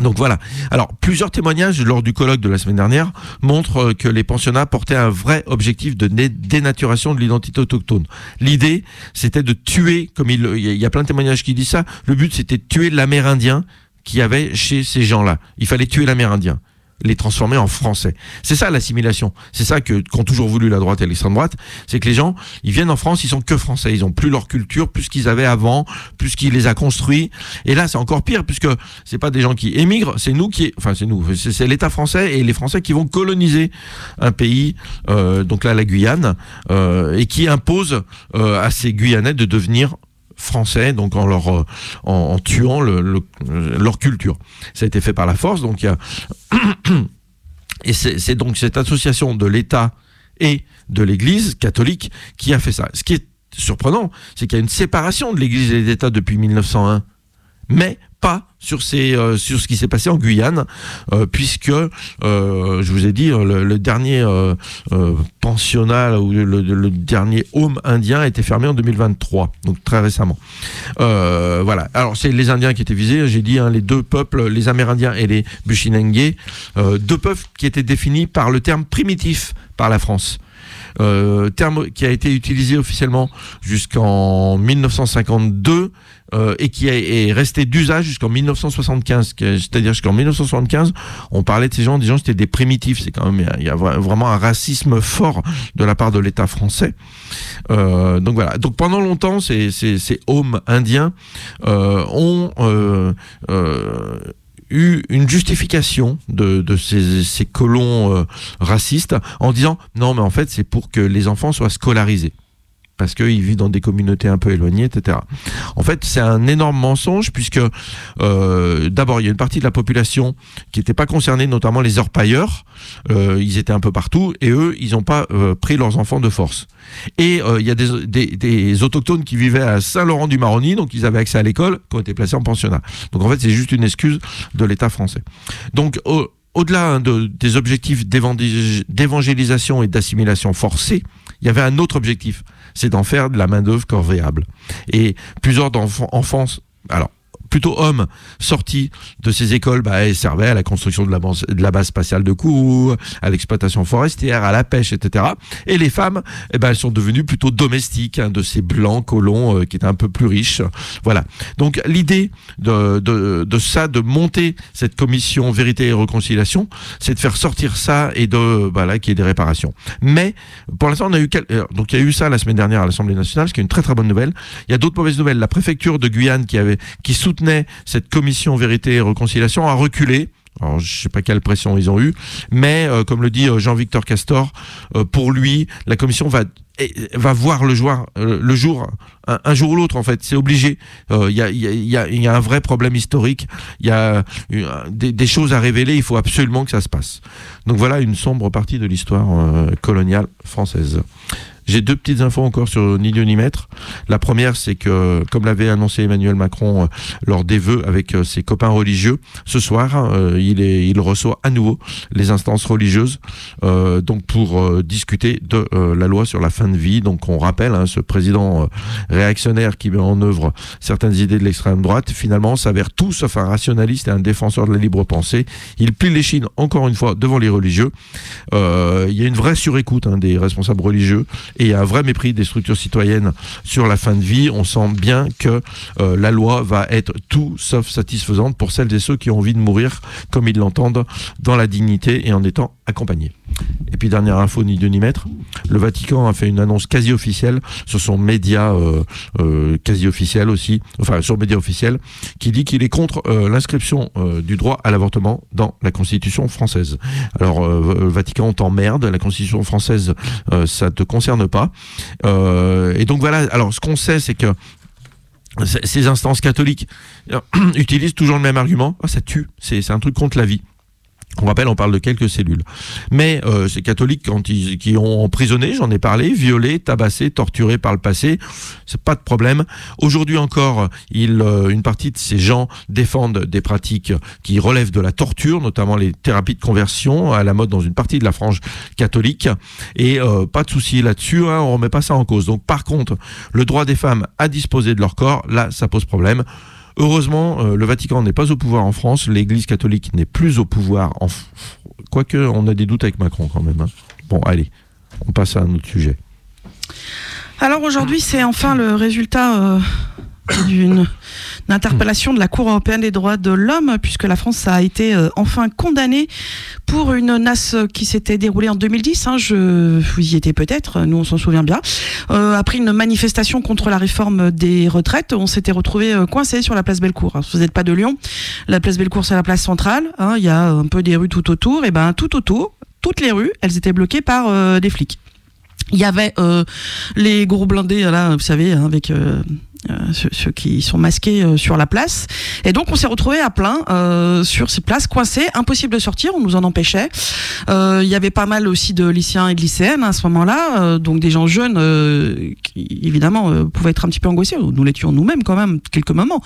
donc voilà. Alors plusieurs témoignages lors du colloque de la semaine dernière montrent euh, que les pensionnats portaient un vrai objectif de dénaturation de l'identité autochtone. L'idée, c'était de tuer, comme il, il y a plein de témoignages qui disent ça. Le but, c'était de tuer l'Amérindien qui avait chez ces gens-là. Il fallait tuer l'Amérindien les transformer en français. C'est ça l'assimilation. C'est ça que qu'ont toujours voulu la droite et l'extrême droite, c'est que les gens, ils viennent en France, ils sont que français, ils ont plus leur culture, plus qu'ils avaient avant, plus qu'ils les a construits. Et là, c'est encore pire puisque c'est pas des gens qui émigrent, c'est nous qui, enfin c'est nous, c'est l'État français et les Français qui vont coloniser un pays, euh, donc là la Guyane, euh, et qui imposent euh, à ces Guyanais de devenir français, donc en leur euh, en, tuant le, leur culture. Ça a été fait par la force, donc il y a et c'est donc cette association de l'État et de l'Église catholique qui a fait ça. Ce qui est surprenant, c'est qu'il y a une séparation de l'Église et de l'État depuis 1901, mais pas sur, ces, euh, sur ce qui s'est passé en Guyane, euh, puisque, euh, je vous ai dit, le, dernier pensionnat ou le, dernier home indien a été fermé en 2023, donc très récemment. voilà. Alors, c'est les Indiens qui étaient visés, j'ai dit, hein, les deux peuples, les Amérindiens et les Bushinengue, deux peuples qui étaient définis par le terme primitif par la France. Terme qui a été utilisé officiellement jusqu'en 1952 euh, et qui est resté d'usage jusqu'en 1975. C'est-à-dire jusqu'en 1975, on parlait de ces gens en disant que c'était des primitifs. C'est quand même il y a vraiment un racisme fort de la part de l'État français. Euh, donc voilà. Donc pendant longtemps, ces, hommes indiens euh, ont eu une justification de, ces, colons racistes en disant non mais en fait c'est pour que les enfants soient scolarisés parce qu'ils vivent dans des communautés un peu éloignées, etc. En fait, c'est un énorme mensonge puisque euh, d'abord il y a une partie de la population qui n'était pas concernée, notamment les orpailleurs. Euh, ils étaient un peu partout et eux, ils n'ont pas euh, pris leurs enfants de force. Et il y a des, autochtones qui vivaient à Saint-Laurent-du-Maroni, donc ils avaient accès à l'école, qui ont été placés en pensionnat. Donc en fait, c'est juste une excuse de l'État français. Donc au, au-delà hein, de, des objectifs d'évangélisation et d'assimilation forcée, il y avait un autre objectif, c'est d'en faire de la main-d'œuvre corvéable. Et plusieurs enfants, alors plutôt hommes sortis de ces écoles bah, servaient à la construction de la, base, spatiale de Kourou, à l'exploitation forestière, à la pêche, etc. Et les femmes, eh ben, elles sont devenues plutôt domestiques hein, de ces blancs colons euh, qui étaient un peu plus riches. Voilà. Donc l'idée de, de, ça, de monter cette commission vérité et réconciliation, c'est de faire sortir ça et de voilà qu'il y ait des réparations. Mais pour l'instant, on a eu. Euh, donc il y a eu ça la semaine dernière à l'Assemblée nationale, ce qui est une très très bonne nouvelle. Il y a d'autres mauvaises nouvelles. La préfecture de Guyane qui avait qui soutenait cette commission vérité et réconciliation a reculé. Alors, je sais pas quelle pression ils ont eu, mais euh, comme le dit euh, Jean-Victor Castor, euh, pour lui, la commission va va voir le jour, le jour un, jour ou l'autre en fait. C'est obligé. Il y, a, un vrai problème historique. Il y a des, choses à révéler. Il faut absolument que ça se passe. Donc voilà une sombre partie de l'histoire coloniale française. J'ai deux petites infos encore sur ni lieu ni. La première, c'est que, comme l'avait annoncé Emmanuel Macron euh, lors des vœux avec euh, ses copains religieux, ce soir, euh, il, est, il reçoit à nouveau les instances religieuses, donc pour discuter de la loi sur la fin de vie. Donc on rappelle, hein, ce président réactionnaire qui met en œuvre certaines idées de l'extrême droite, finalement s'avère tout sauf un rationaliste et un défenseur de la libre pensée. Il plie les chines encore une fois devant les religieux. Il y a une vraie surécoute hein, des responsables religieux et il un vrai mépris des structures citoyennes sur la fin de vie. On sent bien que euh, la loi va être tout sauf satisfaisante pour celles et ceux qui ont envie de mourir comme ils l'entendent dans la dignité et en étant accompagnés. Et puis dernière info, ni Dieu ni maître, le Vatican a fait une annonce quasi officielle sur son média euh, euh, quasi officiel aussi, enfin sur média officiel, qui dit qu'il est contre euh, l'inscription du droit à l'avortement dans la Constitution française. Alors le Vatican t'emmerde, la Constitution française ça te concerne pas. Et donc voilà. Alors ce qu'on sait, c'est que ces instances catholiques utilisent toujours le même argument. Ah, ça tue. C'est un truc contre la vie. On rappelle, on parle de quelques cellules. Mais euh, ces catholiques, qui ont emprisonné, j'en ai parlé, violé, tabassé, torturé par le passé, c'est pas de problème. Aujourd'hui encore, euh, une partie de ces gens défendent des pratiques qui relèvent de la torture, notamment les thérapies de conversion à la mode dans une partie de la frange catholique. Et euh, pas de souci là-dessus, hein, on remet pas ça en cause. Donc par contre, le droit des femmes à disposer de leur corps, là, ça pose problème. Heureusement, euh, le Vatican n'est pas au pouvoir en France, l'Église catholique n'est plus au pouvoir en quoique on a des doutes avec Macron quand même. hein. Bon, allez, on passe à un autre sujet. Alors aujourd'hui, c'est enfin le résultat euh, d'une une interpellation de la Cour européenne des droits de l'homme, puisque la France a été euh, enfin condamnée pour une NAS qui s'était déroulée en 2010. hein, je, vous y étiez peut-être, nous on s'en souvient bien. Euh, après une manifestation contre la réforme des retraites, on s'était retrouvé euh, coincé sur la place Bellecour. Si vous n'êtes pas de Lyon, la place Bellecour c'est la place centrale. hein, Il y a un peu des rues tout autour. Et ben tout autour, toutes les rues, elles étaient bloquées par euh, des flics. Il y avait les gros blindés là, vous savez, hein, avec ceux, ceux qui sont masqués euh, sur la place. Et donc on s'est retrouvé à plein euh, sur ces places, coincés, impossible de sortir, on nous en empêchait. Euh, Il y avait pas mal aussi de lycéens et de lycéennes à ce moment-là, euh, donc des gens jeunes euh, qui évidemment euh, pouvaient être un petit peu angoissés. Nous l'étions nous-mêmes quand même quelques moments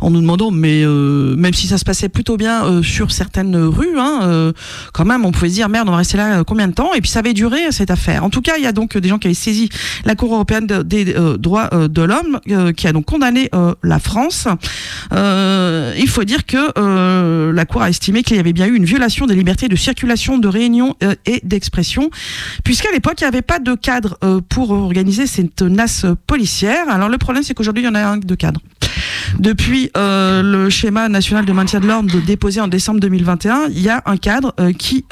en nous demandant, mais euh, même si ça se passait plutôt bien euh, sur certaines rues, hein, euh, quand même on pouvait se dire merde on va rester là euh, combien de temps? Et puis ça avait duré cette affaire. En tout cas il y a donc des gens qui avaient saisi la Cour européenne de- des euh, droits euh, de l'homme euh, qui a donc condamné euh, la France. Euh, il faut dire que euh, la Cour a estimé qu'il y avait bien eu une violation des libertés de circulation, de réunion et d'expression, puisqu'à l'époque il n'y avait pas de cadre pour organiser cette NAS policière. Alors le problème c'est qu'aujourd'hui il y en a un de cadre. Depuis le schéma national de maintien de l'ordre déposé en décembre 2021, il y a un cadre qui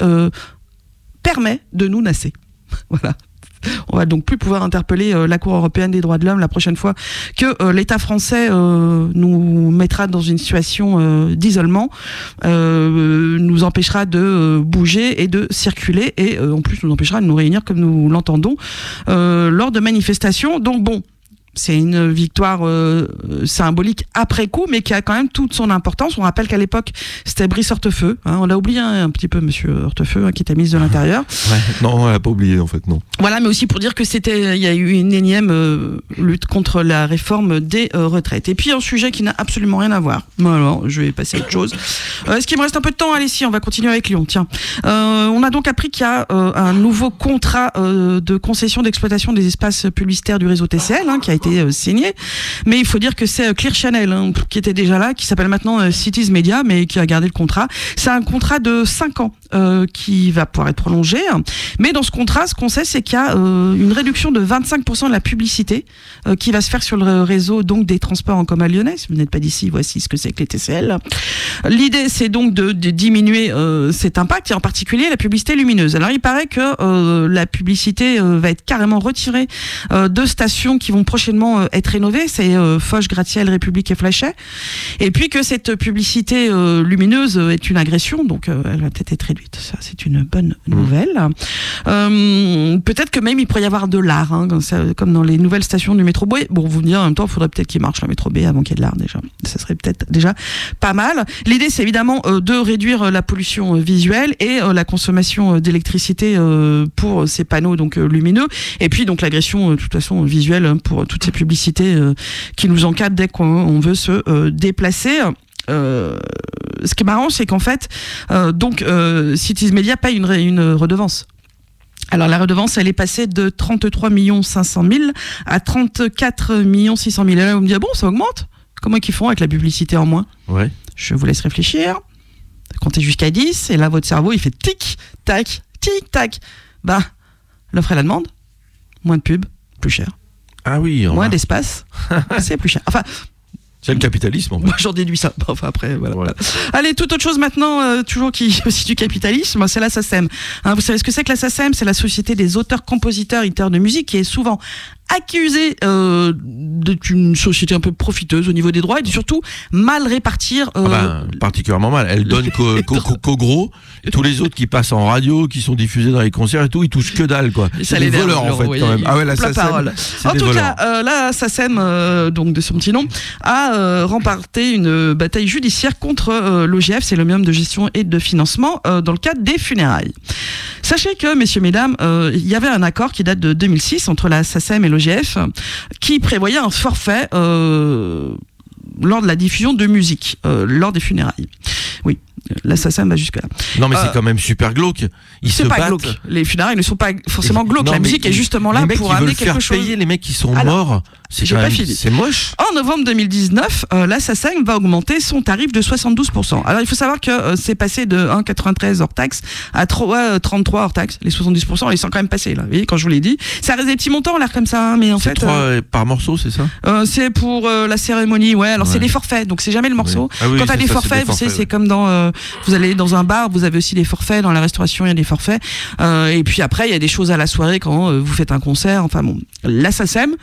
permet de nous nasser. voilà. On va donc plus pouvoir interpeller euh, la Cour européenne des droits de l'homme la prochaine fois que euh, l'État français euh, nous mettra dans une situation d'isolement, nous empêchera de bouger et de circuler et en plus nous empêchera de nous réunir comme nous l'entendons lors de manifestations. Donc bon, c'est une victoire euh, symbolique après coup, mais qui a quand même toute son importance. On rappelle qu'à l'époque, c'était Brice Hortefeux. hein, on l'a oublié hein, un petit peu, Monsieur Hortefeux, hein, qui était ministre de l'Intérieur. Non, on l'a pas oublié en fait, non. Voilà, mais aussi pour dire que c'était, il y a eu une énième euh, lutte contre la réforme des euh, retraites. Et puis un sujet qui n'a absolument rien à voir. Bon, alors, je vais passer à autre chose. Est-ce qu'il me reste un peu de temps? Allez, si, on va continuer avec Lyon. Tiens, on a donc appris qu'il y a un nouveau contrat de concession d'exploitation des espaces publicitaires du réseau TCL qui a été euh, signé. Mais il faut dire que c'est euh, Clear Channel hein, qui était déjà là, qui s'appelle maintenant euh, Cities Media, mais qui a gardé le contrat. C'est un contrat de 5 ans euh, qui va pouvoir être prolongé. Mais dans ce contrat, ce qu'on sait, c'est qu'il y a euh, une réduction de 25% de la publicité euh, qui va se faire sur le réseau donc des transports en commun lyonnais. Si vous n'êtes pas d'ici, voici ce que c'est que les TCL. L'idée, c'est donc de, de diminuer euh, cet impact et en particulier la publicité lumineuse. Alors, il paraît que euh, la publicité euh, va être carrément retirée de stations qui vont prochainement être rénovées. C'est Foch, Gratte-Ciel, République et Flachet. Et puis que cette publicité lumineuse est une agression, donc elle va peut-être être réduite Ça, c'est une bonne nouvelle. Euh, peut-être que même il pourrait y avoir de l'art, hein, comme, ça- comme dans les nouvelles stations du métro B. Bon, vous me dire en même temps, il faudrait peut-être qu'il marche la métro B avant qu'il y ait de l'art déjà. Ça serait peut-être déjà pas mal. L'idée, c'est évidemment euh, de réduire euh, la pollution euh, visuelle et la consommation d'électricité pour ces panneaux donc lumineux. Et puis donc l'agression, de toute façon, visuelle hein, pour toutes ces publicités qui nous encadrent dès qu'on on veut se déplacer. Euh, ce qui est marrant, c'est qu'en fait, euh, donc euh, Cities Media paye une, redevance. Alors la redevance, elle est passée de 33 500 000 à 34 600 000. Et là, vous me dites, ah bon, ça augmente? Comment qu'ils font avec la publicité en moins? Ouais. Je vous laisse réfléchir. Comptez jusqu'à 10, et là, votre cerveau, il fait tic, tac, tic, tac. Bah, l'offre et la demande, moins de pub, plus cher. Ah oui, Moins d'espace, c'est plus cher. Enfin, c'est le capitalisme. En fait. moi, j'en déduis ça. Enfin, après, voilà. Voilà. Allez, toute autre chose maintenant, euh, toujours qui aussi du capitalisme, c'est la SACEM. Hein, vous savez ce que c'est que la SACEM C'est la Société des auteurs, compositeurs, éditeurs de musique qui est souvent accusée euh, d'être une société un peu profiteuse au niveau des droits et de surtout mal répartir. euh, Ah bah, particulièrement mal. Elle donne qu'au qu'au- qu'au- qu'au gros. Et tous les autres qui passent en radio, qui sont diffusés dans les concerts et tout, ils touchent que dalle, quoi. C'est des voleurs, en fait, oui, quand même. Ah ouais, la parole. En tout voleurs. cas, euh, la SACEM, euh, donc de son petit nom, a euh, remporté une bataille judiciaire contre euh, l'OGF, c'est l'Omnium de gestion et de financement, euh, dans le cadre des funérailles. Sachez que, messieurs, mesdames, euh, il y avait un accord qui date de 2006 entre la SACEM et l'OGF qui prévoyait un forfait euh, lors de la diffusion de musique, euh, lors des funérailles. Oui, la SACEM va jusque-là. Non, mais Euh, c'est quand même super glauque. Ils se pas battent. glauque. Les funérailles ne sont pas forcément glauques. Non, la musique est justement là pour amener quelque faire chose. payer les mecs qui sont Alors, morts. C'est pas même- fini. C'est moche. En novembre 2019, euh, la SACEM va augmenter son tarif de 72%. Alors il faut savoir que euh, c'est passé de 1,93 hors taxe à 3, euh, 33 hors taxe. Les 72%, ils sont quand même passés là. Vous voyez, quand je vous l'ai dit, ça reste des petits montants, l'air comme ça, hein, mais en C'est fait, trois euh, euh, par morceau, c'est ça? euh, c'est pour la cérémonie. Ouais, alors c'est Ouais. des forfaits, donc c'est jamais le morceau. Ah oui, Quand t'as c'est des c'est forfaits, des vous savez, c'est comme dans, euh, vous allez dans un bar, vous avez aussi des forfaits. Dans la restauration, il y a des forfaits. Euh, et puis après, il y a des choses à la soirée quand vous faites un concert. Enfin bon, la SACEM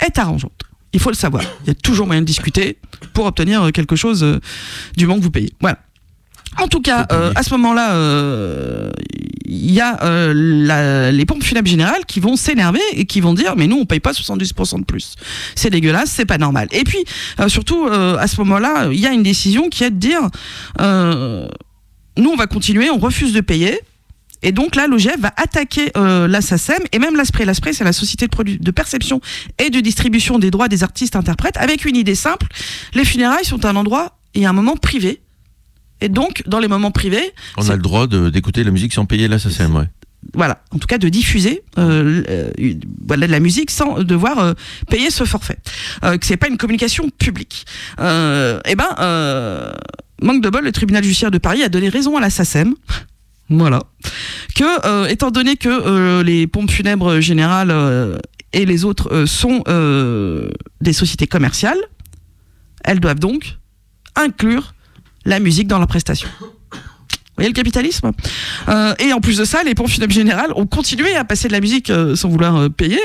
est arrangeante. Il faut le savoir. Il y a toujours moyen de discuter pour obtenir euh, quelque chose euh, du moment que vous payez. Voilà. En tout cas, euh, à ce moment-là, euh, il y a euh, la- les pompes funèbres générales qui vont s'énerver et qui vont dire mais nous on paye pas 70% de plus. C'est dégueulasse, c'est pas normal. Et puis surtout à ce moment-là, il y a une décision qui est de dire nous on va continuer, on refuse de payer. Et donc là, l'OGF va attaquer euh, la SACEM et même l'ASPRE. L'ASPRE, c'est la société de, perception et de distribution des droits des artistes interprètes, avec une idée simple. Les funérailles sont un endroit et un moment privé. Et donc, dans les moments privés, On a le droit d'écouter la musique sans payer la SACEM, ouais. voilà, en tout cas de diffuser euh, euh, voilà, de la musique sans devoir euh, payer ce forfait. Que c'est pas une communication publique. Eh ben, manque de bol, le tribunal judiciaire de Paris a donné raison à la SACEM. Voilà. Que, euh, étant donné que euh, les pompes funèbres générales euh, et les autres sont des sociétés commerciales, elles doivent donc inclure la musique dans la prestation. Voyez le capitalisme Euh, Et en plus de ça, les pompes funèbres générales ont continué à passer de la musique euh, sans vouloir euh, payer.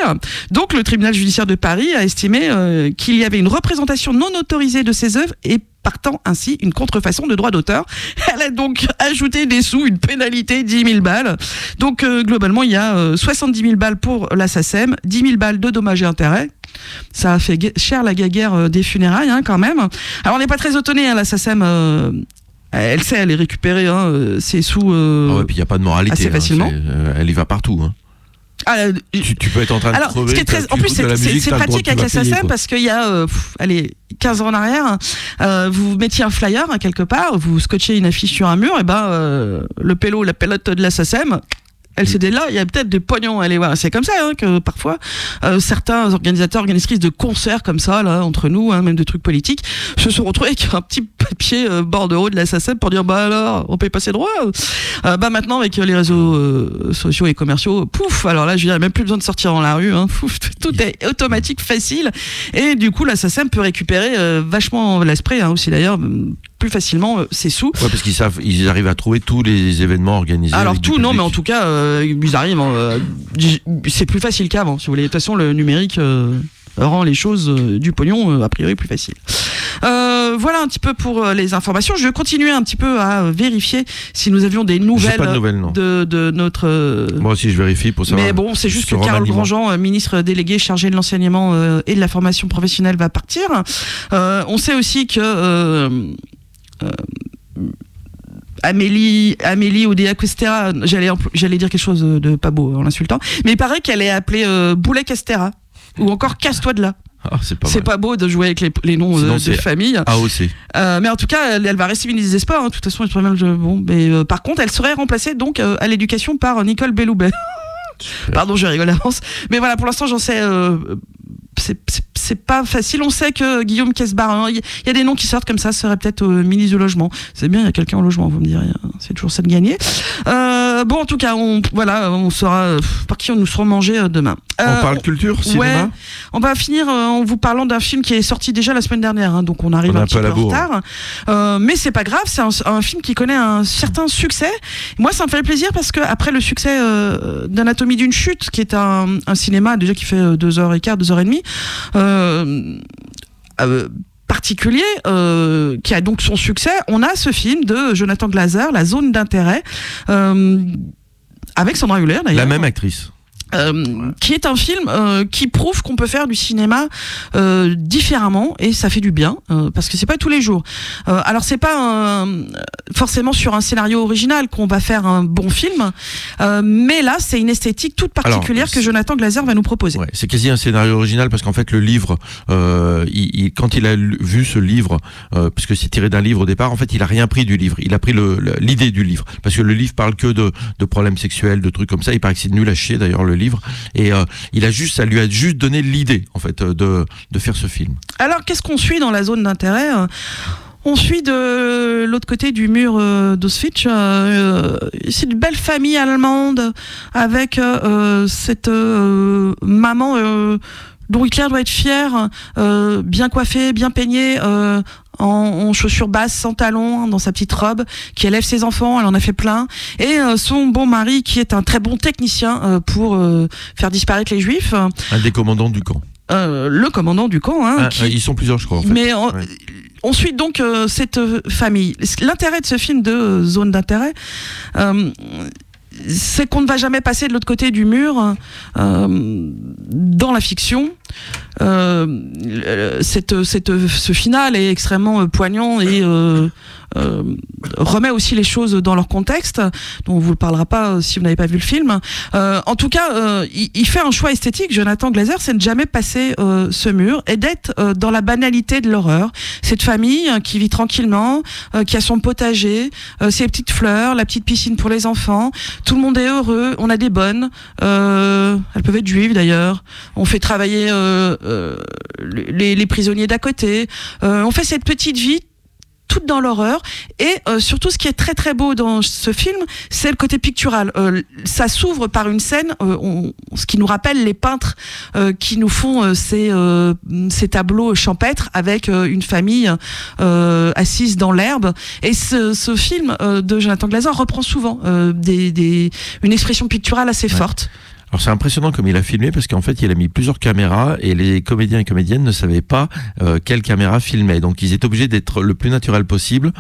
Donc le tribunal judiciaire de Paris a estimé euh, qu'il y avait une représentation non autorisée de ces œuvres et partant ainsi une contrefaçon de droit d'auteur. Elle a donc ajouté des sous, une pénalité, 10 000 balles. Donc euh, globalement, il y a euh, 70 000 balles pour la SACEM, 10 000 balles de dommages et intérêts. Ça a fait cher la guéguerre euh, des funérailles hein, quand même. Alors on n'est pas très étonné, hein, la euh, elle sait aller récupérer hein, euh, ses sous. euh, Ah ouais, puis il n'y a pas de moralité. assez hein, facilement. euh, elle y va partout. hein. ah, euh, Tu, tu peux être en train de Alors, crever. ce qui est très, t'as- en plus, c'est pratique avec quoi. parce qu'il y a, euh, pff, allez, 15 ans en arrière, euh, vous mettiez un flyer hein, quelque part, vous scotchez une affiche sur un mur, et ben euh, le pélo, la pelote de la elle s'est dit là, il y a peut-être des pognons à aller voir. C'est comme ça hein, que parfois euh, certains organisateurs, organisatrices de concerts comme ça, là, entre nous, hein, même de trucs politiques, se sont retrouvés avec un petit papier euh, bordereau de la SACEM pour dire bah alors, on paye pas ses droits. Euh, bah maintenant avec les réseaux euh, sociaux et commerciaux, pouf, alors là je dirais même plus besoin de sortir dans la rue, hein, pouf, tout est automatique, facile, et du coup la SACEM peut récupérer euh, vachement l'esprit hein, aussi d'ailleurs plus facilement euh, ses sous. Ouais, parce qu'ils savent, ils arrivent à trouver tous les événements organisés. Alors tout, non, mais en tout cas, euh, ils arrivent. hein, euh, c'est plus facile qu'avant, si vous voulez. De toute façon, le numérique rend les choses du pognon a priori plus facile. Euh, voilà un petit peu pour les informations. Je vais continuer un petit peu à vérifier si nous avions des nouvelles, pas de nouvelles, de, de notre. Moi aussi, je vérifie pour savoir. mais bon, c'est juste que Carole. Grandjean, ministre délégué chargé de l'enseignement et de la formation professionnelle, va partir. Euh, on sait aussi que euh, Amélie, Amélie Oudéa Costera, j'allais, dire quelque chose de pas beau en l'insultant, mais il paraît qu'elle est appelée euh, Boulet Castera. Ou encore casse-toi de là. Ah, c'est pas C'est pas beau de jouer avec les, les noms Sinon, euh, de c'est- famille. AOC. Euh, mais en tout cas, elle, elle va rester ministre des Sports. hein. De toute façon, pas mal de- bon. Mais euh, par contre, elle serait remplacée donc euh, à l'éducation par Nicole Belloubet. Pardon, je rigole à l'avance. Mais voilà, pour l'instant, j'en sais. C'est- pas facile. On sait que Guillaume Casbarin, il y a des noms qui sortent comme ça, serait peut-être euh, ministre du logement. C'est bien, il y a quelqu'un au logement, vous me direz. hein. C'est toujours ça de gagner. Euh, bon, en tout cas, on, voilà, on saura euh, par qui on nous serons mangés demain. On Euh, parle culture, cinéma Ouais, on va finir euh, en vous parlant d'un film qui est sorti déjà la semaine dernière, hein, donc on arrive On un, un petit peu en retard. Euh, mais c'est pas grave, c'est un, un film qui connaît un certain succès. Moi, ça me fait plaisir parce que après le succès euh, d'Anatomie d'une chute, qui est un, un cinéma déjà qui fait deux heures et quart, deux heures et demie. Euh, particulier euh, qui a donc son succès on a ce film de Jonathan Glazer La zone d'intérêt euh, avec Sandra Hüller d'ailleurs La même actrice. Euh, qui est un film euh, qui prouve qu'on peut faire du cinéma euh, différemment et ça fait du bien parce que c'est pas tous les jours. Alors c'est pas un- forcément sur un scénario original qu'on va faire un bon film, mais là c'est une esthétique toute particulière Alors, que Jonathan Glazer va nous proposer. Ouais, c'est quasi un scénario original parce qu'en fait le livre, il, il- quand il a vu ce livre, parce que c'est tiré d'un livre au départ, en fait il a rien pris du livre, il a pris l'idée du livre, parce que le livre parle que de, de problèmes sexuels, de trucs comme ça. Il paraît que c'est nul à chier d'ailleurs le livre, et euh, il a juste, ça lui a juste donné l'idée en fait euh, de, de faire ce film. Alors, qu'est-ce qu'on suit dans la zone d'intérêt Euh, On suit de l'autre côté du mur euh, d'Auschwitz. c'est une belle famille allemande avec cette maman dont Hitler doit être fier, euh, bien coiffée, bien peignée. euh, en, en chaussures basses, sans talons, hein, dans sa petite robe, qui élève ses enfants, elle en a fait plein, et euh, son bon mari qui est un très bon technicien euh, pour euh, faire disparaître les juifs, Un des commandants du camp. euh, le commandant du camp, hein, Ah, qui, ils sont plusieurs, je crois. En fait. mais on, Ouais. on suit donc euh, cette famille. L'intérêt de ce film de zone d'intérêt, euh, c'est qu'on ne va jamais passer de l'autre côté du mur euh, dans la fiction. Euh, cette, cette, ce final est extrêmement poignant et euh, euh, remet aussi les choses dans leur contexte. dont on vous le parlera pas si vous n'avez pas vu le film. En tout cas, il, fait un choix esthétique. Jonathan Glazer, c'est de jamais passer ce mur et d'être dans la banalité de l'horreur. Cette famille euh, qui vit tranquillement, qui a son potager, ses petites fleurs, la petite piscine pour les enfants. Tout le monde est heureux. On a des bonnes. Elles peuvent être juives d'ailleurs. On fait travailler les, les prisonniers d'à côté. Euh, on fait cette petite vie toute dans l'horreur. Et euh, surtout ce qui est très très beau dans ce film c'est le côté pictural. Euh, ça s'ouvre par une scène euh, on- ce qui nous rappelle les peintres euh, qui nous font euh, ces, euh, ces tableaux champêtres avec euh, une famille euh, assise dans l'herbe. Et ce, ce film euh, de Jonathan Glazer reprend souvent euh, des, des, une expression picturale assez forte Alors c'est impressionnant comme il a filmé parce qu'en fait il a mis plusieurs caméras et les comédiens et comédiennes ne savaient pas euh, quelle caméra filmait. Donc ils étaient obligés d'être le plus naturel possible.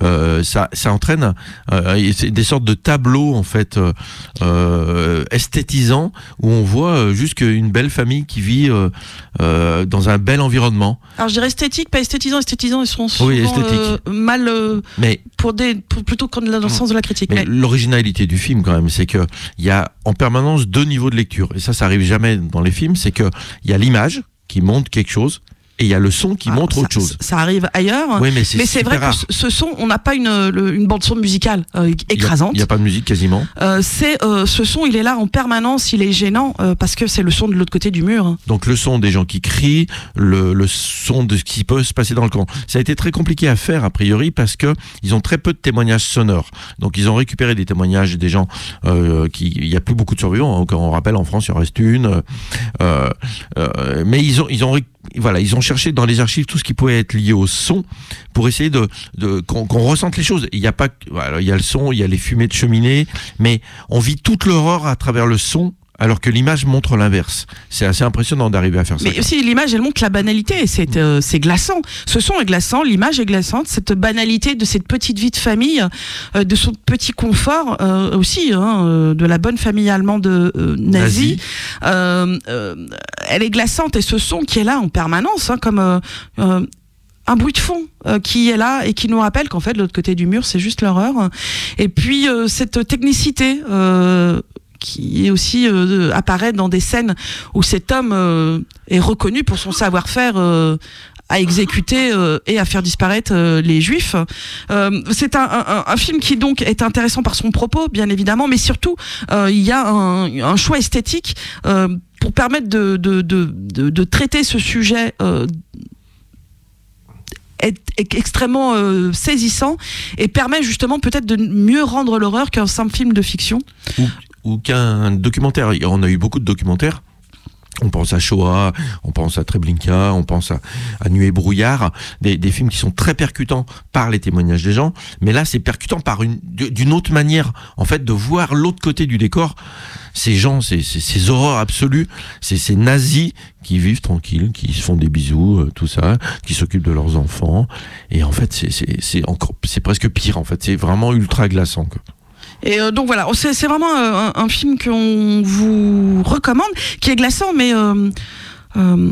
Euh, ça, ça entraîne euh, des sortes de tableaux en fait euh, esthétisants où on voit juste une belle famille qui vit dans un bel environnement. alors je dirais esthétique pas esthétisant esthétisant ils sont souvent Oui, mal Mais pour des pour, plutôt que dans le sens de la critique Mais Mais- l'originalité du film, quand même, c'est que il y a en permanence deux niveaux de lecture. Et ça, ça arrive jamais dans les films. C'est que il y a l'image qui montre quelque chose et il y a le son qui Ah, montre ça- autre chose. Ça, arrive ailleurs. Oui, mais c'est vrai que rare. ce- ce son, on n'a pas une, le- une bande son musicale euh, écrasante. Il n'y a, pas de musique quasiment. Euh, c'est euh, ce son, il est là en permanence, il est gênant parce que c'est le son de l'autre côté du mur. Donc le son des gens qui crient, le, le son de ce qui peut se passer dans le camp. Ça a été très compliqué à faire a priori parce que ils ont très peu de témoignages sonores. Donc ils ont récupéré des témoignages des gens qui. Il n'y a plus beaucoup de survivants. hein. On rappelle en France, il en reste une. Mais ils ont ils ont ré- voilà ils ont cherché dans les archives tout ce qui pouvait être lié au son pour essayer de, de qu'on ressente les choses. Il n'y a pas il y a le son, il y a les fumées de cheminée, mais on vit toute l'horreur à travers le son alors que l'image montre l'inverse. C'est assez impressionnant d'arriver à faire ça. Mais aussi l'image, elle montre la banalité. C'est euh, c'est glaçant. Ce son est glaçant, l'image est glaçante. Cette banalité de cette petite vie de famille, euh, de son petit confort euh, aussi, hein, de la bonne famille allemande nazie. Elle est glaçante et ce son qui est là en permanence, hein, comme un bruit de fond euh, qui est là et qui nous rappelle qu'en fait de l'autre côté du mur c'est juste l'horreur. Et puis euh, cette technicité. euh, qui aussi euh, apparaît dans des scènes où cet homme euh, est reconnu pour son savoir-faire euh, à exécuter euh, et à faire disparaître euh, les juifs. Euh, c'est un, film qui donc est intéressant par son propos, bien évidemment, mais surtout euh, il y a un, choix esthétique euh, pour permettre de, de, de, traiter ce sujet. Euh, est, extrêmement euh, saisissant et permet justement peut-être de mieux rendre l'horreur qu'un simple film de fiction. Ou qu'un documentaire. On a eu beaucoup de documentaires. On pense à Shoah, on pense à Treblinka, on pense à, à Nuit et brouillard, des, films qui sont très percutants par les témoignages des gens. Mais là, c'est percutant par une d'une autre manière, en fait, de voir l'autre côté du décor. Ces gens, ces, horreurs absolues, ces, nazis qui vivent tranquilles, qui se font des bisous, euh, tout ça, qui s'occupent de leurs enfants. Et en fait, c'est- c'est c'est presque pire. En fait, c'est vraiment ultra glaçant. Quoi. Et euh, donc voilà, c'est c'est vraiment euh, un, un film qu'on vous recommande, qui est glaçant, mais euh, euh,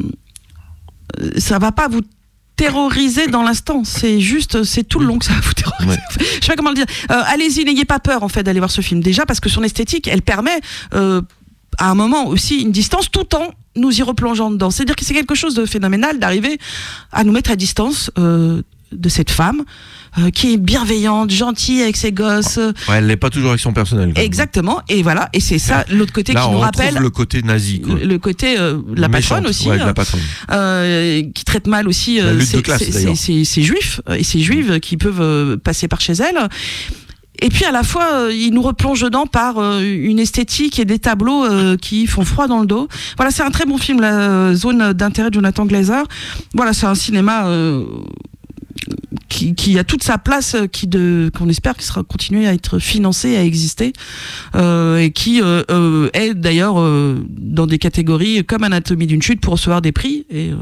ça va pas vous terroriser dans l'instant. C'est juste, c'est tout le long que ça va vous terroriser. Ouais. Je sais pas comment le dire. Euh, Allez-y, n'ayez pas peur en fait d'aller voir ce film déjà parce que son esthétique, elle permet à un moment aussi une distance tout en nous y replongeant dedans. C'est-à-dire que c'est quelque chose de phénoménal d'arriver à nous mettre à distance de cette femme euh, qui est bienveillante, gentille avec ses gosses. euh, Ouais, elle n'est pas toujours avec son personnel. Exactement, et voilà, et c'est ça l'autre côté Là, qui on nous rappelle le côté nazi. Quoi. le, côté euh, la Méchante, patronne aussi, ouais, de euh, la patronne. euh, qui traite mal aussi La euh, ces, ces juifs euh, et ces juives qui peuvent euh, passer par chez elle. Et puis à la fois, euh, il nous replonge dedans par euh, une esthétique et des tableaux euh, qui font froid dans le dos. Voilà, c'est un très bon film, la euh, zone d'intérêt de Jonathan Glazer. Voilà, c'est un cinéma euh, qui, qui a toute sa place, euh, qui de qu'on espère qu'il sera continuer à être financé, à exister, euh, et qui euh, euh, est d'ailleurs euh, dans des catégories comme Anatomie d'une chute pour recevoir des prix. Et.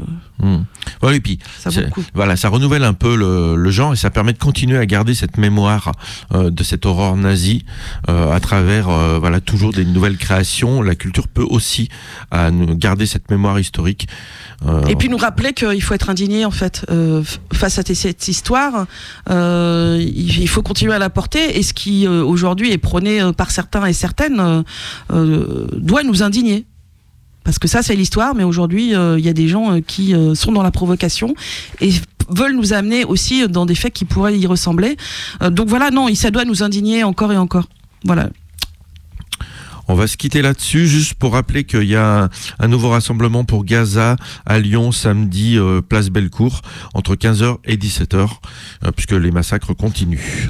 Ouais, et puis, ça voilà, ça renouvelle un peu le, le genre et ça permet de continuer à garder cette mémoire de cette horreur nazie à travers voilà toujours des nouvelles créations. La culture peut aussi à garder cette mémoire historique. Euh, Et puis nous rappeler qu'il faut être indigné en fait euh, face à cette histoire. Euh, il faut continuer à la porter et ce qui aujourd'hui est prôné par certains et certaines doit nous indigner. Parce que ça c'est l'histoire, mais aujourd'hui il y a des gens qui sont dans la provocation et veulent nous amener aussi dans des faits qui pourraient y ressembler. Donc voilà, non, ça doit nous indigner encore et encore. Voilà. On va se quitter là-dessus, juste pour rappeler qu'il y a un, un nouveau rassemblement pour Gaza à Lyon samedi, euh, place Bellecour, entre 15h et 17h, euh, puisque les massacres continuent.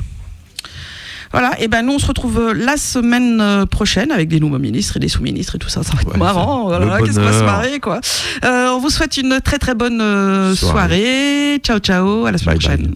Voilà, et ben nous on se retrouve euh, la semaine prochaine avec des nouveaux ministres et des sous-ministres et tout ça. Ça va être Ouais, marrant. Voilà, le qu'est-ce qu'on va se marrer quoi. Euh, on vous souhaite une très très bonne Soirée. soirée. Ciao ciao, à la semaine Bye bye. prochaine.